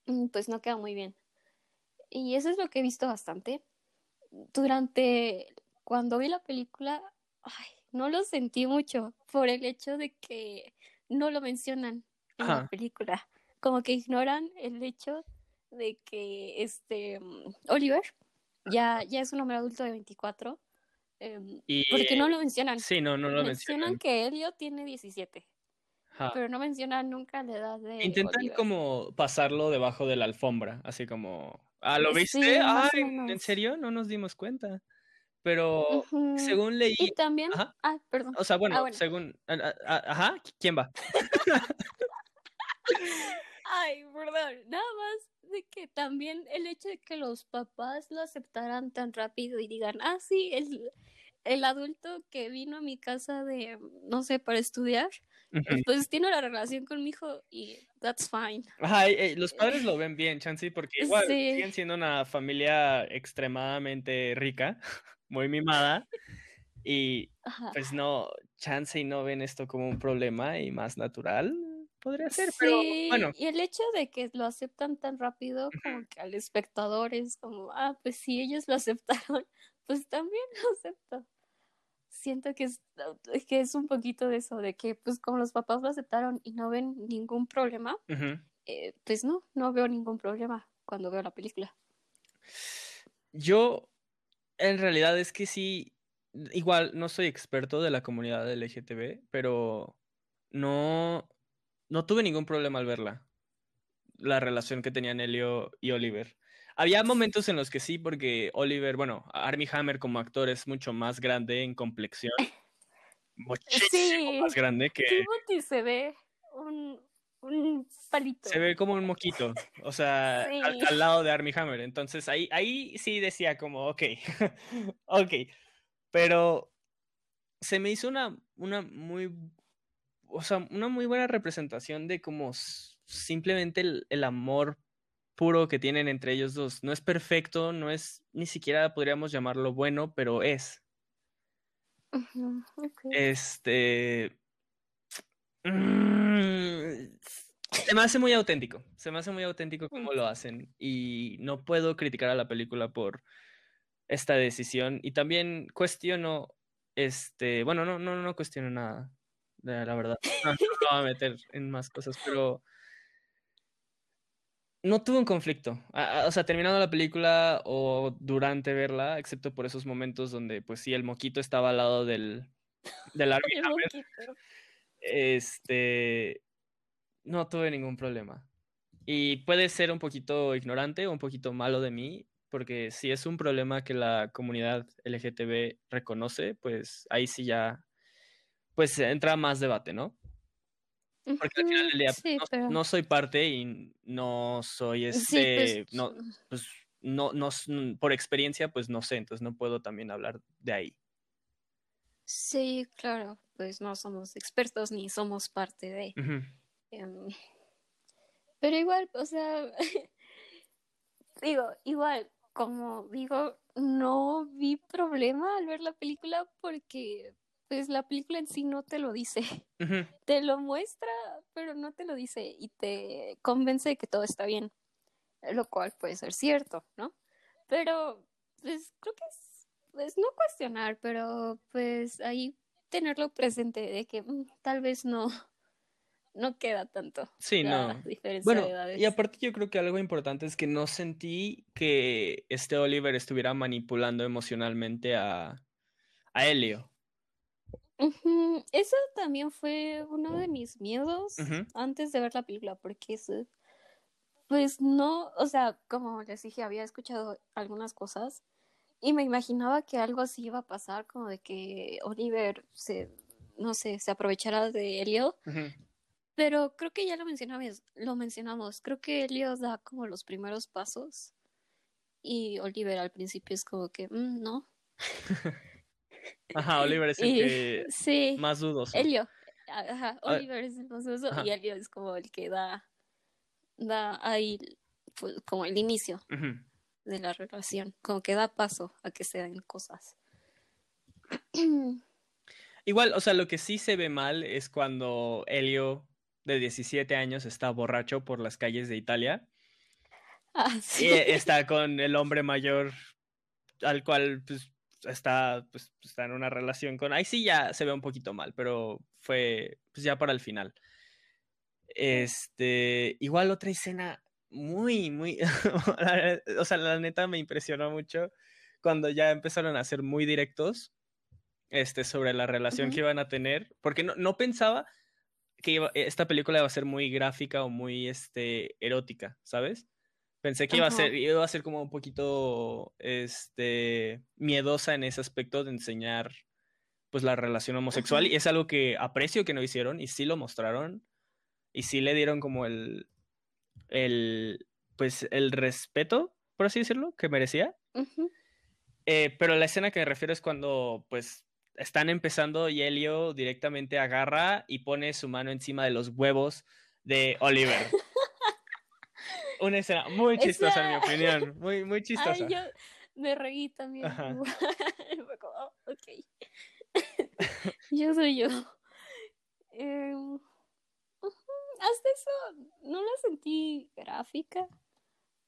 mm, pues no queda muy bien. Y eso es lo que he visto bastante. Durante cuando vi la película, ay, no lo sentí mucho por el hecho de que no lo mencionan en la película. Como que ignoran el hecho de que este mm, Oliver ya, ya es un hombre adulto de 24 Em, porque no lo mencionan. Sí, no, no lo mencionan. Mencionan que Elio tiene 17. Pero no mencionan nunca la edad de. Intentan como pasarlo debajo de la alfombra, así como. Ah, ¿lo viste? Ay, ¿en serio? No nos dimos cuenta. Pero según leí. Y también. Ah, perdón. O sea, bueno, ah, según. Ajá, ¿quién va? Ay, perdón. Nada más de que también el hecho de que los papás lo aceptaran tan rápido y digan, ah, sí, el, el adulto que vino a mi casa de, no sé, para estudiar, pues tiene una relación con mi hijo y that's fine. Ajá, los padres lo ven bien, Chansey, porque igual siguen siendo una familia extremadamente rica, muy mimada. Y pues no, Chansey no ven esto como un problema y más natural podría ser, pero bueno. Y el hecho de que lo aceptan tan rápido, como que al espectador es como, ah, pues si ellos lo aceptaron, pues también lo acepto. Siento que es, que es un poquito de eso, de que pues como los papás lo aceptaron y no ven ningún problema, eh, pues no, no veo ningún problema cuando veo la película. Yo, en realidad es que sí, igual no soy experto de la comunidad LGTB, pero no, no tuve ningún problema al verla. La relación que tenían Elio y Oliver. Había momentos en los que sí, porque Oliver, bueno, Armie Hammer como actor es mucho más grande en complexión. Muchísimo más grande que. Timothy se ve un, un palito. Se ve como un moquito, o sea, al, lado de Armie Hammer. Entonces ahí, ahí sí decía como, ok, ok. Pero se me hizo una, una muy o sea, una muy buena representación de como simplemente el, amor puro que tienen entre ellos dos. No es perfecto, no es, ni siquiera podríamos llamarlo bueno, pero es. Este. Mm, se me hace muy auténtico. Se me hace muy auténtico cómo lo hacen. Y no puedo criticar a la película por esta decisión. Y también cuestiono. Este. Bueno, no, no, no cuestiono nada la verdad. No, no voy a meter en más cosas, pero no tuve un conflicto. O sea, terminando la película o durante verla, excepto por esos momentos donde, pues sí, el moquito estaba al lado del, del árbitro. este, no tuve ningún problema. Y puede ser un poquito ignorante o un poquito malo de mí, porque si es un problema que la comunidad LGTB reconoce, pues ahí sí ya pues entra más debate, ¿no? Porque al final del día no, soy parte y no soy este, pues, no, pues no, no, por experiencia, pues no sé, entonces no puedo también hablar de ahí. Sí, claro, pues no somos expertos ni somos parte de. Em, pero igual, o sea, digo, igual, como digo, no vi problema al ver la película porque pues la película en sí no te lo dice. Te lo muestra, pero no te lo dice y te convence de que todo está bien, lo cual puede ser cierto, ¿no? Pero pues creo que es, pues no cuestionar, pero pues ahí tenerlo presente de que mm, tal vez no no queda tanto. Sí, no. bueno, y aparte yo creo que algo importante es que no sentí que este Oliver estuviera manipulando emocionalmente a, a Helio. Eso también fue uno de mis miedos antes de ver la película, porque pues no, o sea, como les dije, había escuchado algunas cosas y me imaginaba que algo así iba a pasar, como de que Oliver se, no sé, se aprovechara de Helio, pero creo que ya lo mencionamos, lo mencionamos. Creo que Elio da como los primeros pasos y Oliver al principio es como que, mm, no. Ajá, Oliver es el que sí, más dudoso. Elio, ajá, ah. Oliver es el más dudoso y Elio es como el que da, da ahí pues, como el inicio de la relación, como que da paso a que se den cosas. Igual, o sea, lo que sí se ve mal es cuando Elio de 17 años está borracho por las calles de Italia. Ah, y está con el hombre mayor al cual pues, está, pues, está en una relación con... Ahí sí ya se ve un poquito mal, pero fue pues, ya para el final. Este, igual otra escena muy, muy, o sea, la neta me impresionó mucho cuando ya empezaron a ser muy directos este, sobre la relación que iban a tener, porque no, no pensaba, que esta película iba a ser muy gráfica o muy este, erótica, ¿sabes? Pensé que iba a ser, iba a ser como un poquito este, miedosa en ese aspecto de enseñar pues la relación homosexual y es algo que aprecio que no hicieron y sí lo mostraron y sí le dieron como el, el pues el respeto, por así decirlo, que merecía. Eh, pero la escena que me refiero es cuando pues están empezando y Helio directamente agarra y pone su mano encima de los huevos de Oliver. Una escena muy chistosa, en mi opinión. Muy, muy chistosa. Ay, yo me reí también. Fue como, oh, ok. yo soy yo. Em, hasta eso no la sentí gráfica.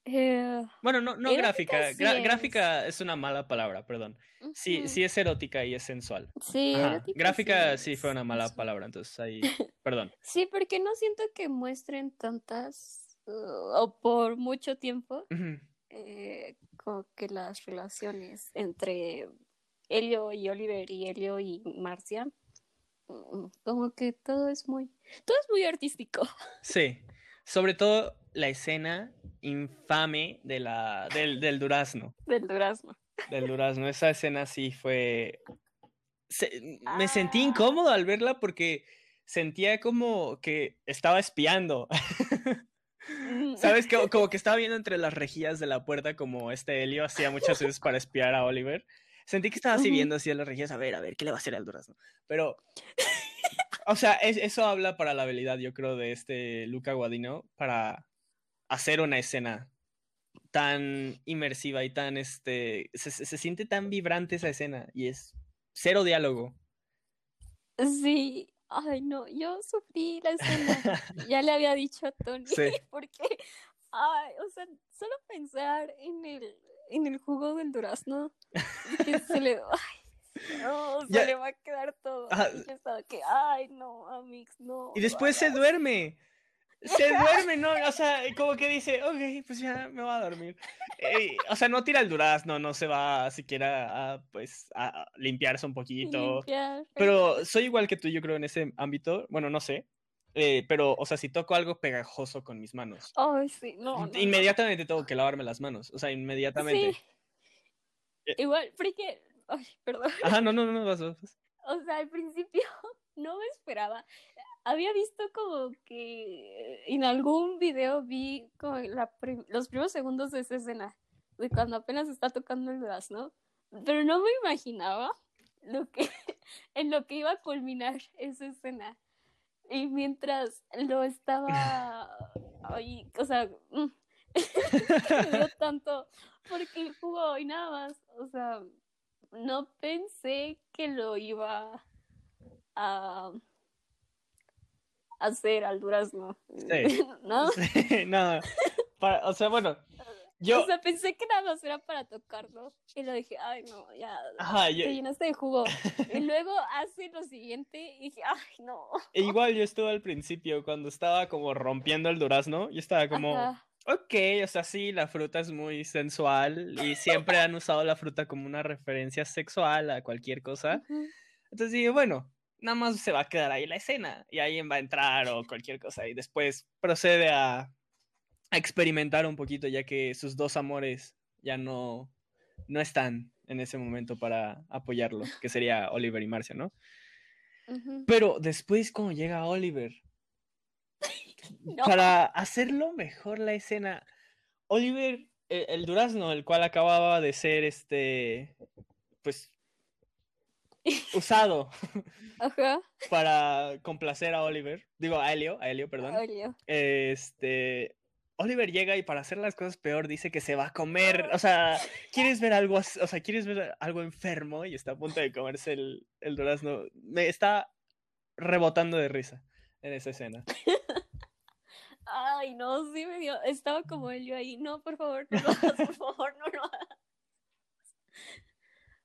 Eh, bueno, no, no gráfica. gráfica es una mala palabra, perdón. Sí, sí es erótica y es sensual. Sí, gráfica sí, fue una mala palabra, entonces ahí, perdón. Sí, porque no siento que muestren tantas uh, o por mucho tiempo eh, como que las relaciones entre Helio y Oliver y Helio y Marcia mm, como que todo es muy todo es muy artístico. Sí. Sobre todo la escena infame de la, del, del durazno. Del durazno. Del durazno. Esa escena sí fue... Me sentí ah. incómodo al verla porque sentía como que estaba espiando. ¿Sabes? Como, como, que estaba viendo entre las rejillas de la puerta como este Helio hacía muchas veces para espiar a Oliver. Sentí que estaba así viendo así a las rejillas, a ver, a ver, ¿qué le va a hacer al durazno? Pero o sea, eso habla para la habilidad, yo creo, de este Luca Guadino para hacer una escena tan inmersiva y tan, este, se, siente tan vibrante esa escena y es cero diálogo. Sí, ay no, yo sufrí la escena, ya le había dicho a Tony, porque, ay, o sea, solo pensar en el, en el jugo del durazno, que se le, ay, no, se le va a quedar todo. Y yo estaba que, ay, no, Amix, no. Y después se duerme. Se duerme, ¿no? O sea, como que dice, ok, pues ya me voy a dormir. o sea, no tira el durazno, no se va siquiera a, pues, a limpiarse un poquito. Pero soy igual que tú, yo creo, en ese ámbito. Bueno, no sé. Eh, pero, o sea, si toco algo pegajoso con mis manos. Ay, sí, no. inmediatamente tengo que lavarme las manos. O sea, inmediatamente. Sí. Eh, igual, porque Ay, perdón. Ajá, no, no, no, vas, O sea, al principio no me esperaba. Había visto como que en algún video vi como los primeros segundos de esa escena, de cuando apenas está tocando el ¿no? Pero no me imaginaba lo que, en lo que iba a culminar esa escena. Y mientras lo estaba, o sea, mm, tanto porque el jugo y nada más, o sea, no pensé que lo iba a hacer al durazno. Sí. ¿No? Sí, no. Para- o sea, bueno, yo. O sea, pensé que nada más era para tocarlo. Y lo dije, ay, no, ya. Ajá, yo- Te llenaste de jugo. Y luego hace lo siguiente y dije, ay, no. e igual yo estuve al principio, cuando estaba como rompiendo el durazno, yo estaba como. Ajá. Ok, o sea, sí, la fruta es muy sensual y siempre han usado la fruta como una referencia sexual a cualquier cosa. Entonces dije, bueno, nada más se va a quedar ahí la escena y alguien va a entrar o cualquier cosa y después procede a, a experimentar un poquito ya que sus dos amores ya no, no están en ese momento para apoyarlo, que sería Oliver y Marcia, ¿no? Pero después cuando llega Oliver, No. para hacerlo mejor la escena, Oliver, eh, el durazno, el cual acababa de ser este, pues, usado Ajá. para complacer a Oliver, digo a Helio, a Helio, perdón. Olio. Este, Oliver llega y para hacer las cosas peor dice que se va a comer, o sea, ¿quieres ver algo, o sea, quieres ver algo enfermo y está a punto de comerse el, el durazno? Me está rebotando de risa en esa escena. Ay, no, sí me dio. Estaba como yo ahí. No, por favor, no lo hagas, por favor, no lo hagas.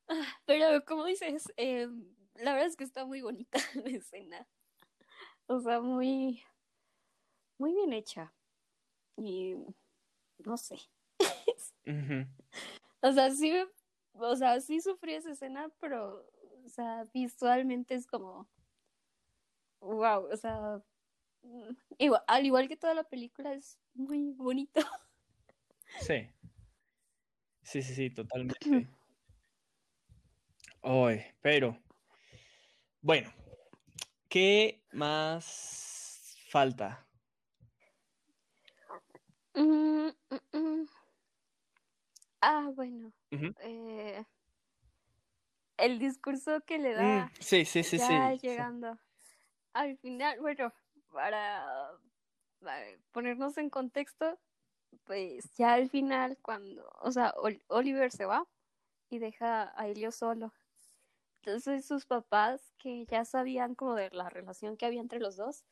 Ah, Pero como dices, eh, la verdad es que está muy bonita la escena. O sea, muy, muy bien hecha. Y no sé. O sea, sí, me- o sea, sí sufrí esa escena, pero, o sea, visualmente es como, wow, o sea, mm, igual, al igual que toda la película es muy bonito. Sí. Sí, sí, sí, totalmente. Pero. Bueno, ¿qué más falta? Mm, mm, mm. Ah, bueno, eh, el discurso que le da sí, sí, sí, sí. ya sí. llegando al final, bueno, para, para ponernos en contexto, pues ya al final cuando, o sea, Ol- Oliver se va y deja a Elio solo. Entonces sus papás, que ya sabían como de la relación que había entre los dos,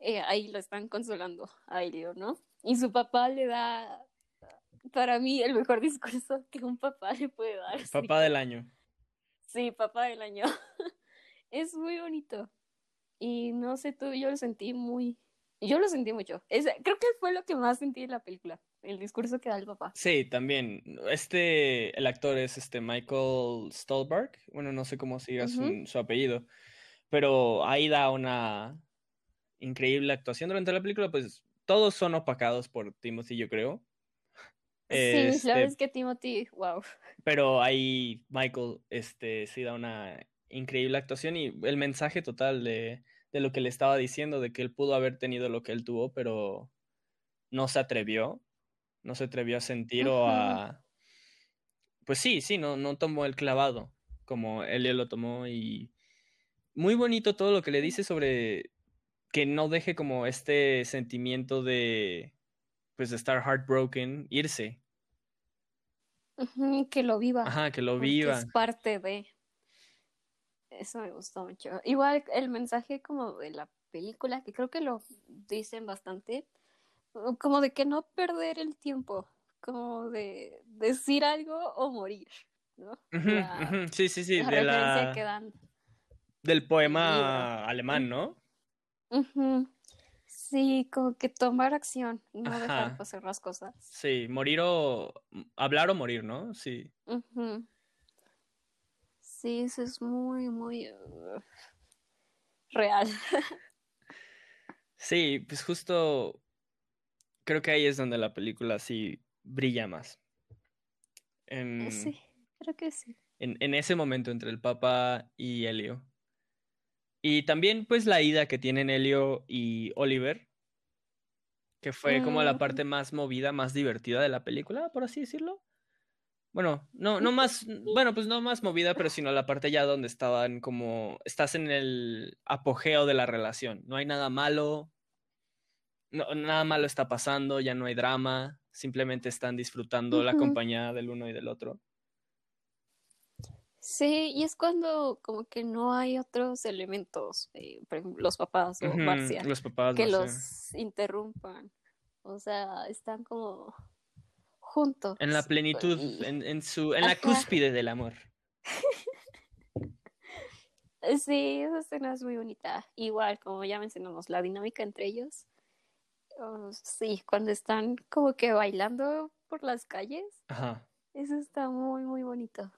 eh, ahí lo están consolando a Elio, ¿no? Y su papá le da, para mí, el mejor discurso que un papá le puede dar. así Papá del año. Sí, papá del año. Es muy bonito. Y no sé tú, yo lo sentí muy... Yo lo sentí mucho. Es- creo que fue lo que más sentí en la película, el discurso que da el papá. Sí, también. Este, el actor es este Michael Stolberg. Bueno, no sé cómo siga su, apellido. Pero ahí da una increíble actuación durante la película. Pues todos son opacados por Timothy, yo creo. Sí, Este, la es que Timothy, wow. Pero ahí Michael este, sí da una increíble actuación y el mensaje total de, de lo que le estaba diciendo, de que él pudo haber tenido lo que él tuvo, pero no se atrevió, no se atrevió a sentir o a... Pues sí, sí, no, no tomó el clavado como él lo tomó y muy bonito todo lo que le dice sobre que no deje como este sentimiento de pues de estar heartbroken, irse, que lo viva. ajá, que lo viva. Es parte de. Eso me gustó mucho. Igual el mensaje como de la película, que creo que lo dicen bastante, como de que no perder el tiempo, como de decir algo o morir, ¿no? La- Sí, sí, sí, la de referencia la, que dan. del poema alemán, ¿no? Sí, como que tomar acción y no dejar Ajá. pasar las cosas. Sí, morir o hablar o morir, ¿no? Sí. Sí, eso es muy, muy uh, real. Sí, pues justo creo que ahí es donde la película sí brilla más. En, Sí, creo que sí. en, en ese momento entre el Papa y Helio. Y también pues la ida que tienen Helio y Oliver, que fue como la parte más movida, más divertida de la película, por así decirlo. Bueno, no, no más, bueno, pues no más movida, pero sino la parte ya donde estaban como, estás en el apogeo de la relación. No hay nada malo, no, nada malo está pasando, ya no hay drama, simplemente están disfrutando la compañía del uno y del otro. Sí, y es cuando como que no hay otros elementos, eh, por ejemplo, los papás o Marcia, los papás, que los interrumpan. O sea, están como juntos. En la plenitud, en, en, su, en la cúspide del amor. sí, esa escena es muy bonita. Igual, como ya mencionamos, la dinámica entre ellos. Oh, sí, cuando están como que bailando por las calles. Ajá. Eso está muy, muy bonito.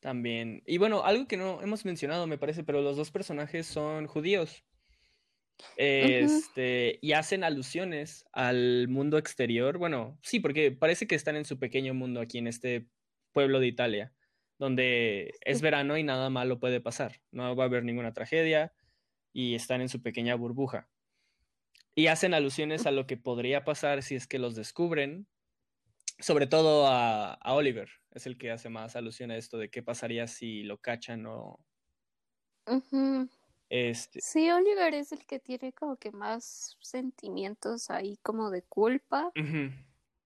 También. Y bueno, algo que no hemos mencionado, me parece, pero los dos personajes son judíos. Este, y hacen alusiones al mundo exterior. Bueno, sí, porque parece que están en su pequeño mundo aquí en este pueblo de Italia, donde es verano y nada malo puede pasar. No va a haber ninguna tragedia y están en su pequeña burbuja. Y hacen alusiones a lo que podría pasar si es que los descubren sobre todo a, Oliver, es el que hace más alusión a esto de qué pasaría si lo cachan o... este... Sí, Oliver es el que tiene como que más sentimientos ahí como de culpa.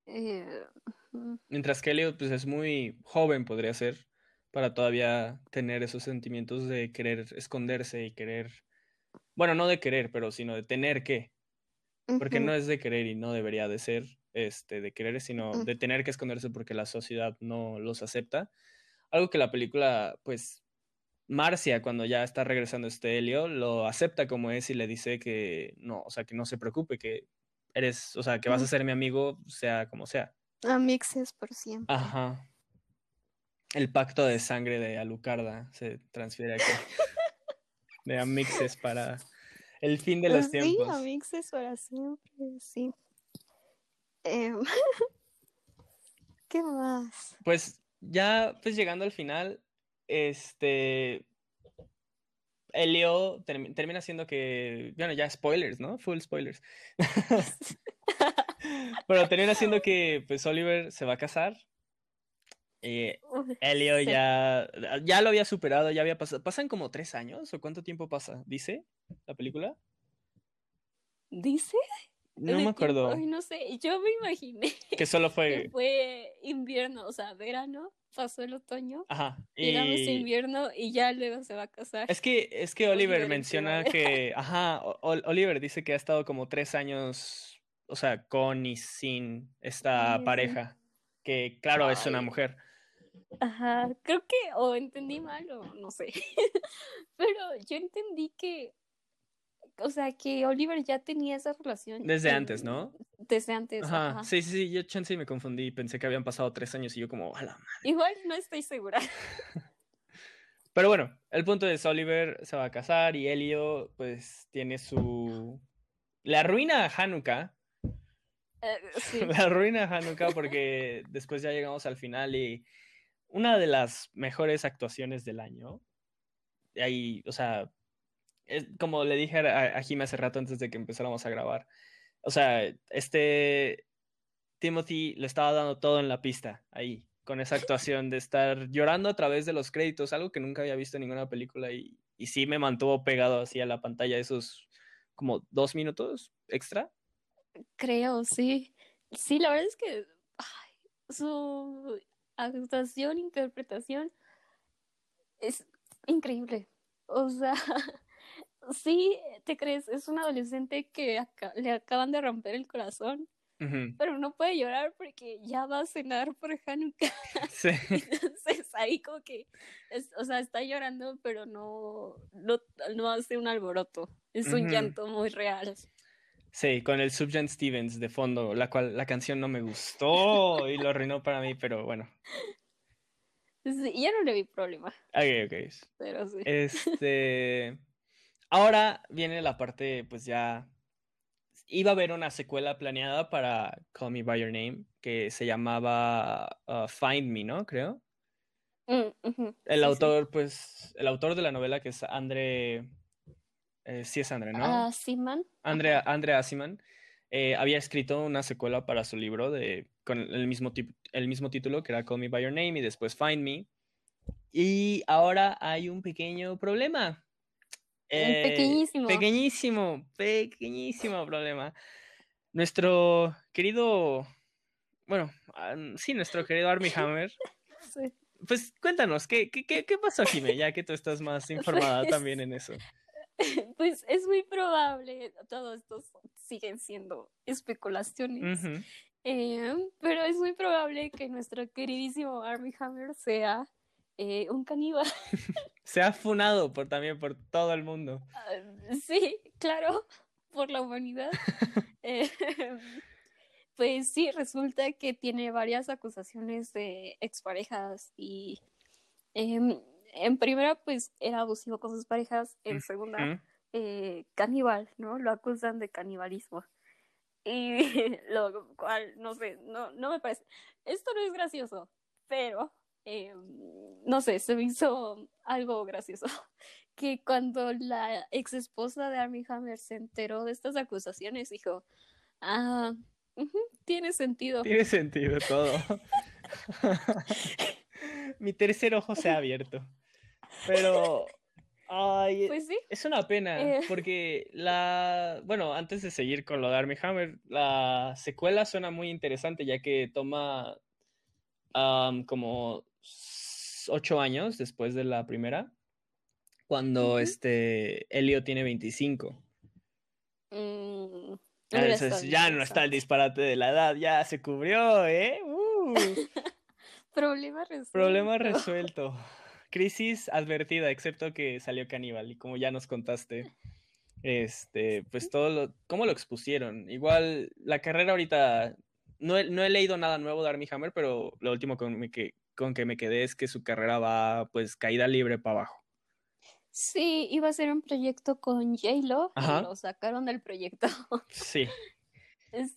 Eh, Mientras que Elliot pues es muy joven, podría ser, para todavía tener esos sentimientos de querer esconderse y querer, bueno, no de querer, pero sino de tener que, porque no es de querer y no debería de ser este, de querer, sino de tener que esconderse porque la sociedad no los acepta. Algo que la película, pues, Marcia, cuando ya está regresando este Helio, lo acepta como es y le dice que no, o sea, que no se preocupe, que eres, o sea, que vas a ser mi amigo, sea como sea. Amixes por siempre. Ajá. El pacto de sangre de Alucarda se transfiere aquí. de Amixes para el fin de los pues tiempos. Sí, Amixes para siempre, sí. Em, ¿Qué más? Pues ya, pues llegando al final, este. Elio termina siendo que. Bueno, ya spoilers, ¿no? Full spoilers. Pero termina siendo que pues Oliver se va a casar. Y Elio ya, ya lo había superado, ya había pasado. ¿Pasan como tres años? ¿O cuánto tiempo pasa? ¿Dice la película? ¿Dice? No me acuerdo. no sé, yo me imaginé. Que solo fue. Que fue invierno, o sea, verano, pasó el otoño. Ajá. Y... Llegamos invierno y ya luego se va a casar. Es que, es que Oliver, menciona que. Ajá, Oliver dice que ha estado como tres años, o sea, con y sin esta pareja. Que, claro, es una mujer. Ajá, creo que o entendí mal o no sé. Pero yo entendí que o sea, que Oliver ya tenía esa relación. Desde antes, ¿no? Desde antes. Ajá. Sí, sí, sí, yo chance me confundí, pensé que habían pasado tres años y yo como, a la madre. Igual no estoy segura. Pero bueno, el punto es Oliver se va a casar y Elio pues tiene su... Le arruina a Hanukkah. Eh, sí. Le arruina a Hanukkah porque después ya llegamos al final y una de las mejores actuaciones del año. Ahí, o sea, como le dije a, a Jim hace rato antes de que empezáramos a grabar, o sea, este Timothy le estaba dando todo en la pista ahí, con esa actuación de estar llorando a través de los créditos, algo que nunca había visto en ninguna película y, y sí me mantuvo pegado así a la pantalla esos como dos minutos extra. Creo, sí. Sí, la verdad es que su actuación, interpretación es increíble. O sea, sí, te crees, es un adolescente que le acaban de romper el corazón, pero no puede llorar porque ya va a cenar por Hanukkah. Sí. Entonces ahí como que, o sea, está llorando, pero no, no, hace un alboroto. Es un llanto muy real. Sí, con el Subjan Stevens de fondo, la cual la canción no me gustó y lo arruinó para mí, pero bueno. Sí, ya no le vi problema. Ok, ok. Pero sí. Este. Ahora viene la parte, pues ya. Iba a haber una secuela planeada para Call Me By Your Name que se llamaba uh, Find Me, ¿no? Creo. Mm, el autor, pues, el autor de la novela que es Andre. Eh, sí es Andre, ¿no? Asiman. Andre, Andre Asiman. Eh, había escrito una secuela para su libro de, con el mismo, el mismo título, que era Call Me By Your Name y después Find Me. Y ahora hay un pequeño problema eh, pequeñísimo. Pequeñísimo, pequeñísimo problema. nuestro querido, bueno, ah, sí, nuestro querido Army Hammer. Sí. Pues cuéntanos, ¿qué, qué, qué, qué pasó, Jime? Ya que tú estás más informada Pues- también en eso. Pues es muy probable, todo esto siguen siendo especulaciones, eh, pero es muy probable que nuestro queridísimo Army Hammer sea eh, un caníbal. Se ha funado por, también por todo el mundo. Ah, Sí, claro, por la humanidad. Eh, pues sí, resulta que tiene varias acusaciones de exparejas y em, en primera pues era abusivo con sus parejas, en segunda eh, caníbal, ¿no? Lo acusan de canibalismo. Y lo cual, no sé, no, no me parece. Esto no es gracioso, pero eh, no sé, se me hizo algo gracioso. Que cuando la ex esposa de Armie Hammer se enteró de estas acusaciones, dijo: Ah, tiene sentido. Tiene sentido todo. Mi tercer ojo se ha abierto. Pero. Ay, Pues sí, es una pena, eh. porque la. Bueno, antes de seguir con lo de Armie Hammer, la secuela suena muy interesante, ya que toma am, como ocho años después de la primera, cuando este Elio tiene 25. mm, hubiera Entonces ya no está el disparate de la edad, ya se cubrió, ¿eh? Uh. Problema resuelto. Problema resuelto. Crisis advertida, excepto que salió caníbal. Y como ya nos contaste, este, pues todo lo, cómo lo expusieron. Igual la carrera ahorita, no he, no he leído nada nuevo de Armie Hammer, pero lo último con, me que, con que me quedé es que su carrera va pues caída libre para abajo. Sí, iba a ser un proyecto con J-Lo lo sacaron del proyecto. Sí,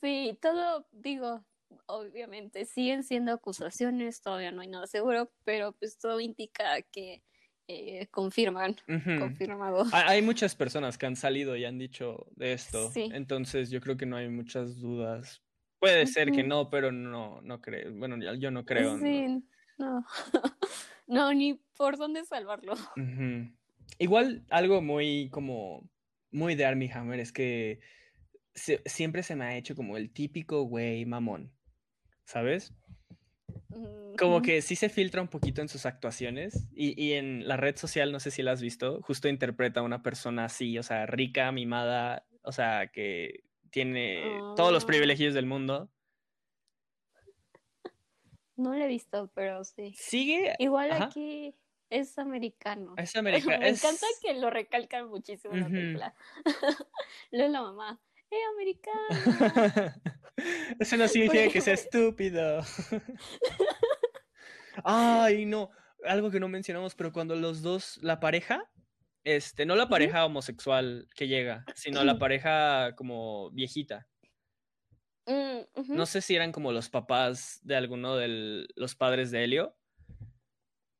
Sí, todo, digo, obviamente siguen siendo acusaciones, todavía no hay nada seguro, pero pues todo indica que eh, confirman, confirmado. Ha- Hay muchas personas que han salido y han dicho de esto, Sí. entonces yo creo que no hay muchas dudas. Puede ser que no, pero no, no creo. Bueno, yo- no creo. ¿no? Sí, no. No, ni por dónde salvarlo. Igual algo muy como muy de Armie Hammer es que se- siempre se me ha hecho como el típico güey mamón, ¿sabes? Como Ujú. que sí se filtra un poquito en sus actuaciones y, y en la red social, no sé si la has visto, justo interpreta a una persona así, o sea, rica, mimada, o sea, que tiene todos los Ah. privilegios del mundo. No lo he visto, pero sí. Sigue, Igual Ajá. aquí es americano. es americano. Me encanta que lo recalcan muchísimo en la película. Luego la mamá, ¡eh, americano! Eso no significa que sea estúpido. Ay, no. Algo que no mencionamos, pero cuando los dos, la pareja, este, no la pareja homosexual que llega, sino la pareja como viejita. Mm. No sé si eran como los papás de alguno de los padres de Helio.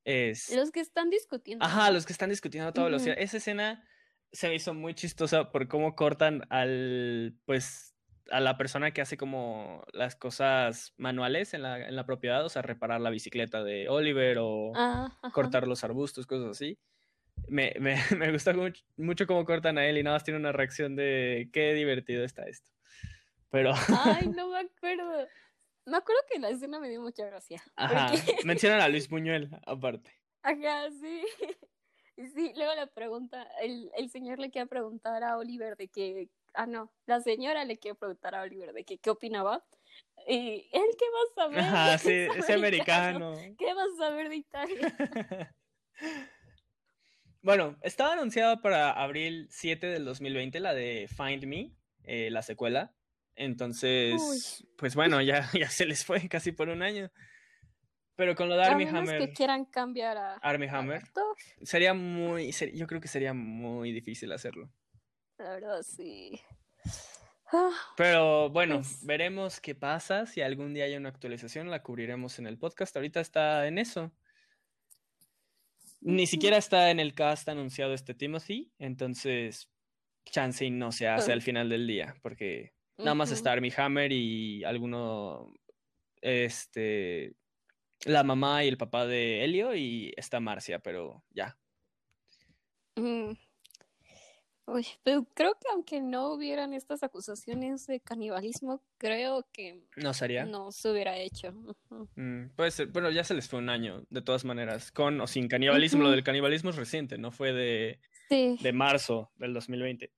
Es... Los que están discutiendo. Ajá, los que están discutiendo a toda Ujú. velocidad. Esa escena se me hizo muy chistosa por cómo cortan al, pues, a la persona que hace como las cosas manuales en la, en la propiedad, o sea, reparar la bicicleta de Oliver o Ah, cortar los arbustos, cosas así. Me, me, me gusta mucho, mucho cómo cortan a él y nada más tiene una reacción de qué divertido está esto. Pero, Ay, no me acuerdo. Me acuerdo que la escena me dio mucha gracia. ajá, Porque, mencionan a Luis Buñuel aparte. ajá, sí. Sí, luego le pregunta, el, el señor le quiere preguntar a Oliver de que, ah, no, la señora le quiere preguntar a Oliver de que qué opinaba. Y él, ¿qué va a saber? Ajá, sí, Es ese americano. ¿Qué vas a saber de Italia? Bueno, estaba anunciada para abril 7 del 2020 la de Find Me, eh, la secuela. Entonces, pues bueno, ya, ya se les fue casi por un año. Pero con lo de A Armie menos Hammer, que quieran cambiar a, al Hammer, actor. sería muy, ser- yo creo que sería muy difícil hacerlo. La verdad, sí. Ah, Pero bueno, Pues- veremos qué pasa. Si algún día hay una actualización, la cubriremos en el podcast. Ahorita está en eso. Ni siquiera está en el cast anunciado este Timothy, entonces chance no se hace al final del día, porque nada más está Armie Hammer y alguno, este, la mamá y el papá de Helio y está Marcia, pero ya. Mm. Uy, pero creo que aunque no hubieran estas acusaciones de canibalismo, creo que ¿No sería? no se hubiera hecho. Mm, puede ser, bueno, ya se les fue un año, de todas maneras, con o sin canibalismo. Lo del canibalismo es reciente, no fue de, Sí. de marzo del 2020.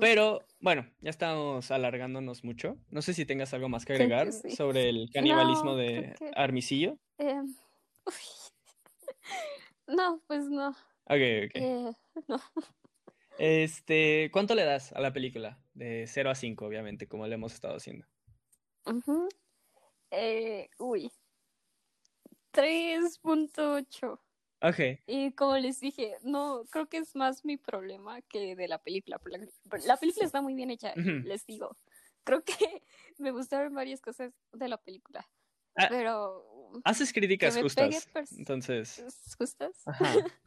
Pero bueno, ya estamos alargándonos mucho. No sé si tengas algo más que agregar sí. sobre el canibalismo No, de que- Armicillo. Em. No, pues no. Ok, ok. Eh, no. Este, ¿cuánto le das a la película? De 0 a 5, obviamente, como le hemos estado haciendo. Ujú. Eh, uy. 3.8. Ok. Y como les dije, no, creo que es más mi problema que de la película. La, la película está muy bien hecha, Ujú. les digo. Creo que me gustaron varias cosas de la película. Ah, Pero. Haces críticas justas. Entonces, ¿Justas? ajá.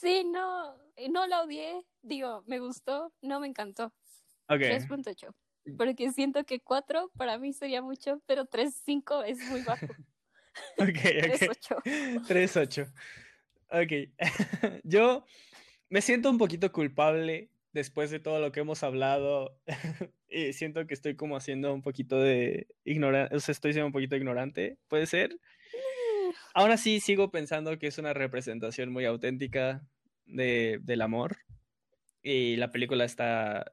Sí, no, no la odié. Digo, me gustó, no me encantó. Ok. 3.8. Porque siento que 4 para mí sería mucho, pero 3.5 es muy bajo. Ok, ok. 3.8. 3-8. Ok. Yo me siento un poquito culpable después de todo lo que hemos hablado. y siento que estoy como haciendo un poquito de ignorante. O sea, estoy siendo un poquito ignorante. ¿Puede ser? Aún así, sigo pensando que es una representación muy auténtica de, del amor. Y la película está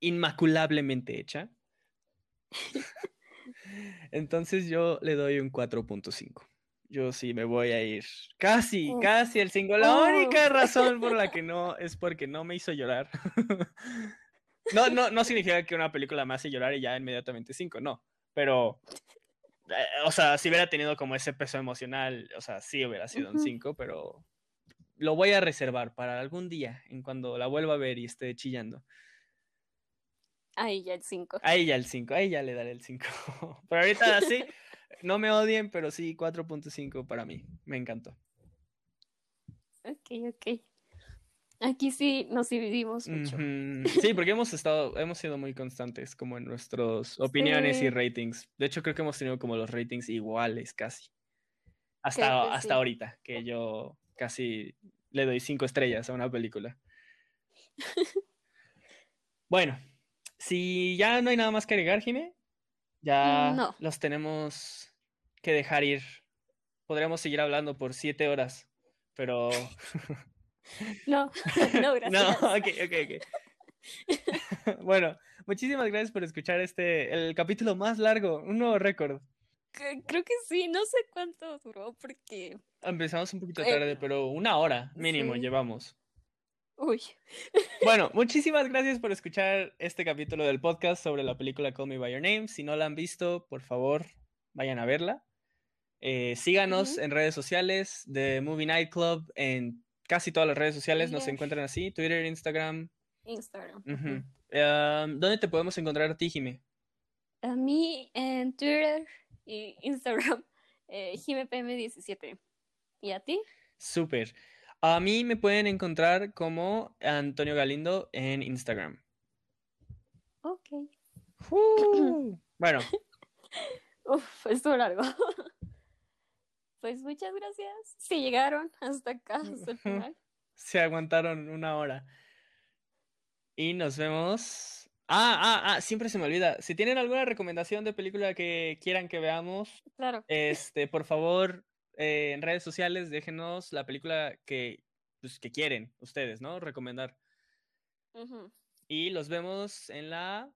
inmaculablemente hecha. Entonces yo le doy un 4.5. Yo sí me voy a ir casi, casi el 5. La única Uf. razón por la que no es porque no me hizo llorar. No, no, no significa que una película me hace llorar y ya inmediatamente 5, no. Pero, eh, o sea, si hubiera tenido como ese peso emocional, o sea, sí hubiera sido un. 5, pero lo voy a reservar para algún día, en cuando la vuelva a ver y esté chillando. Ahí ya el 5. Ahí ya el 5, ahí ya le daré el 5. Pero ahorita sí, no me odien, pero sí, 4.5 para mí. Me encantó. Ok, ok. Aquí sí nos dividimos mucho. Sí, porque hemos estado, hemos sido muy constantes como en nuestras opiniones y ratings. De hecho, creo que hemos tenido como los ratings iguales casi. Hasta, hasta sí. ahorita, que yo casi le doy 5 estrellas a una película. Bueno, si ya no hay nada más que agregar, Jime, ya No. los tenemos que dejar ir. Podríamos seguir hablando por siete horas, pero No, no, gracias. no, ok, ok, ok. bueno, muchísimas gracias por escuchar este, el capítulo más largo, un nuevo récord. Creo que sí, no sé cuánto duró porque... Empezamos un poquito Eh, tarde, pero una hora mínimo sí. llevamos. Uy, Bueno, muchísimas gracias por escuchar este capítulo del podcast sobre la película Call Me By Your Name. Si no la han visto, por favor, vayan a verla. Eh, síganos en redes sociales de Movie Night Club, en casi todas las redes sociales nos encuentran así, Twitter, Instagram. Instagram. Um, ¿Dónde te podemos encontrar a ti, Jime? A mí en Twitter y Instagram, eh, JimePM17. ¿Y a ti? Súper. A mí me pueden encontrar como Antonio Galindo en Instagram. Ok. ¡Uh! Bueno, Uf, estuvo largo. Pues muchas gracias. Si llegaron hasta acá, hasta el final. se aguantaron una hora. Y nos vemos. Ah, ah, ah, siempre se me olvida. Si tienen alguna recomendación de película que quieran que veamos, Claro. este, por favor, eh, en redes sociales déjenos la película que, pues, que quieren ustedes, ¿no? Recomendar. Y los vemos en la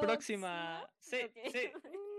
próxima. Sí.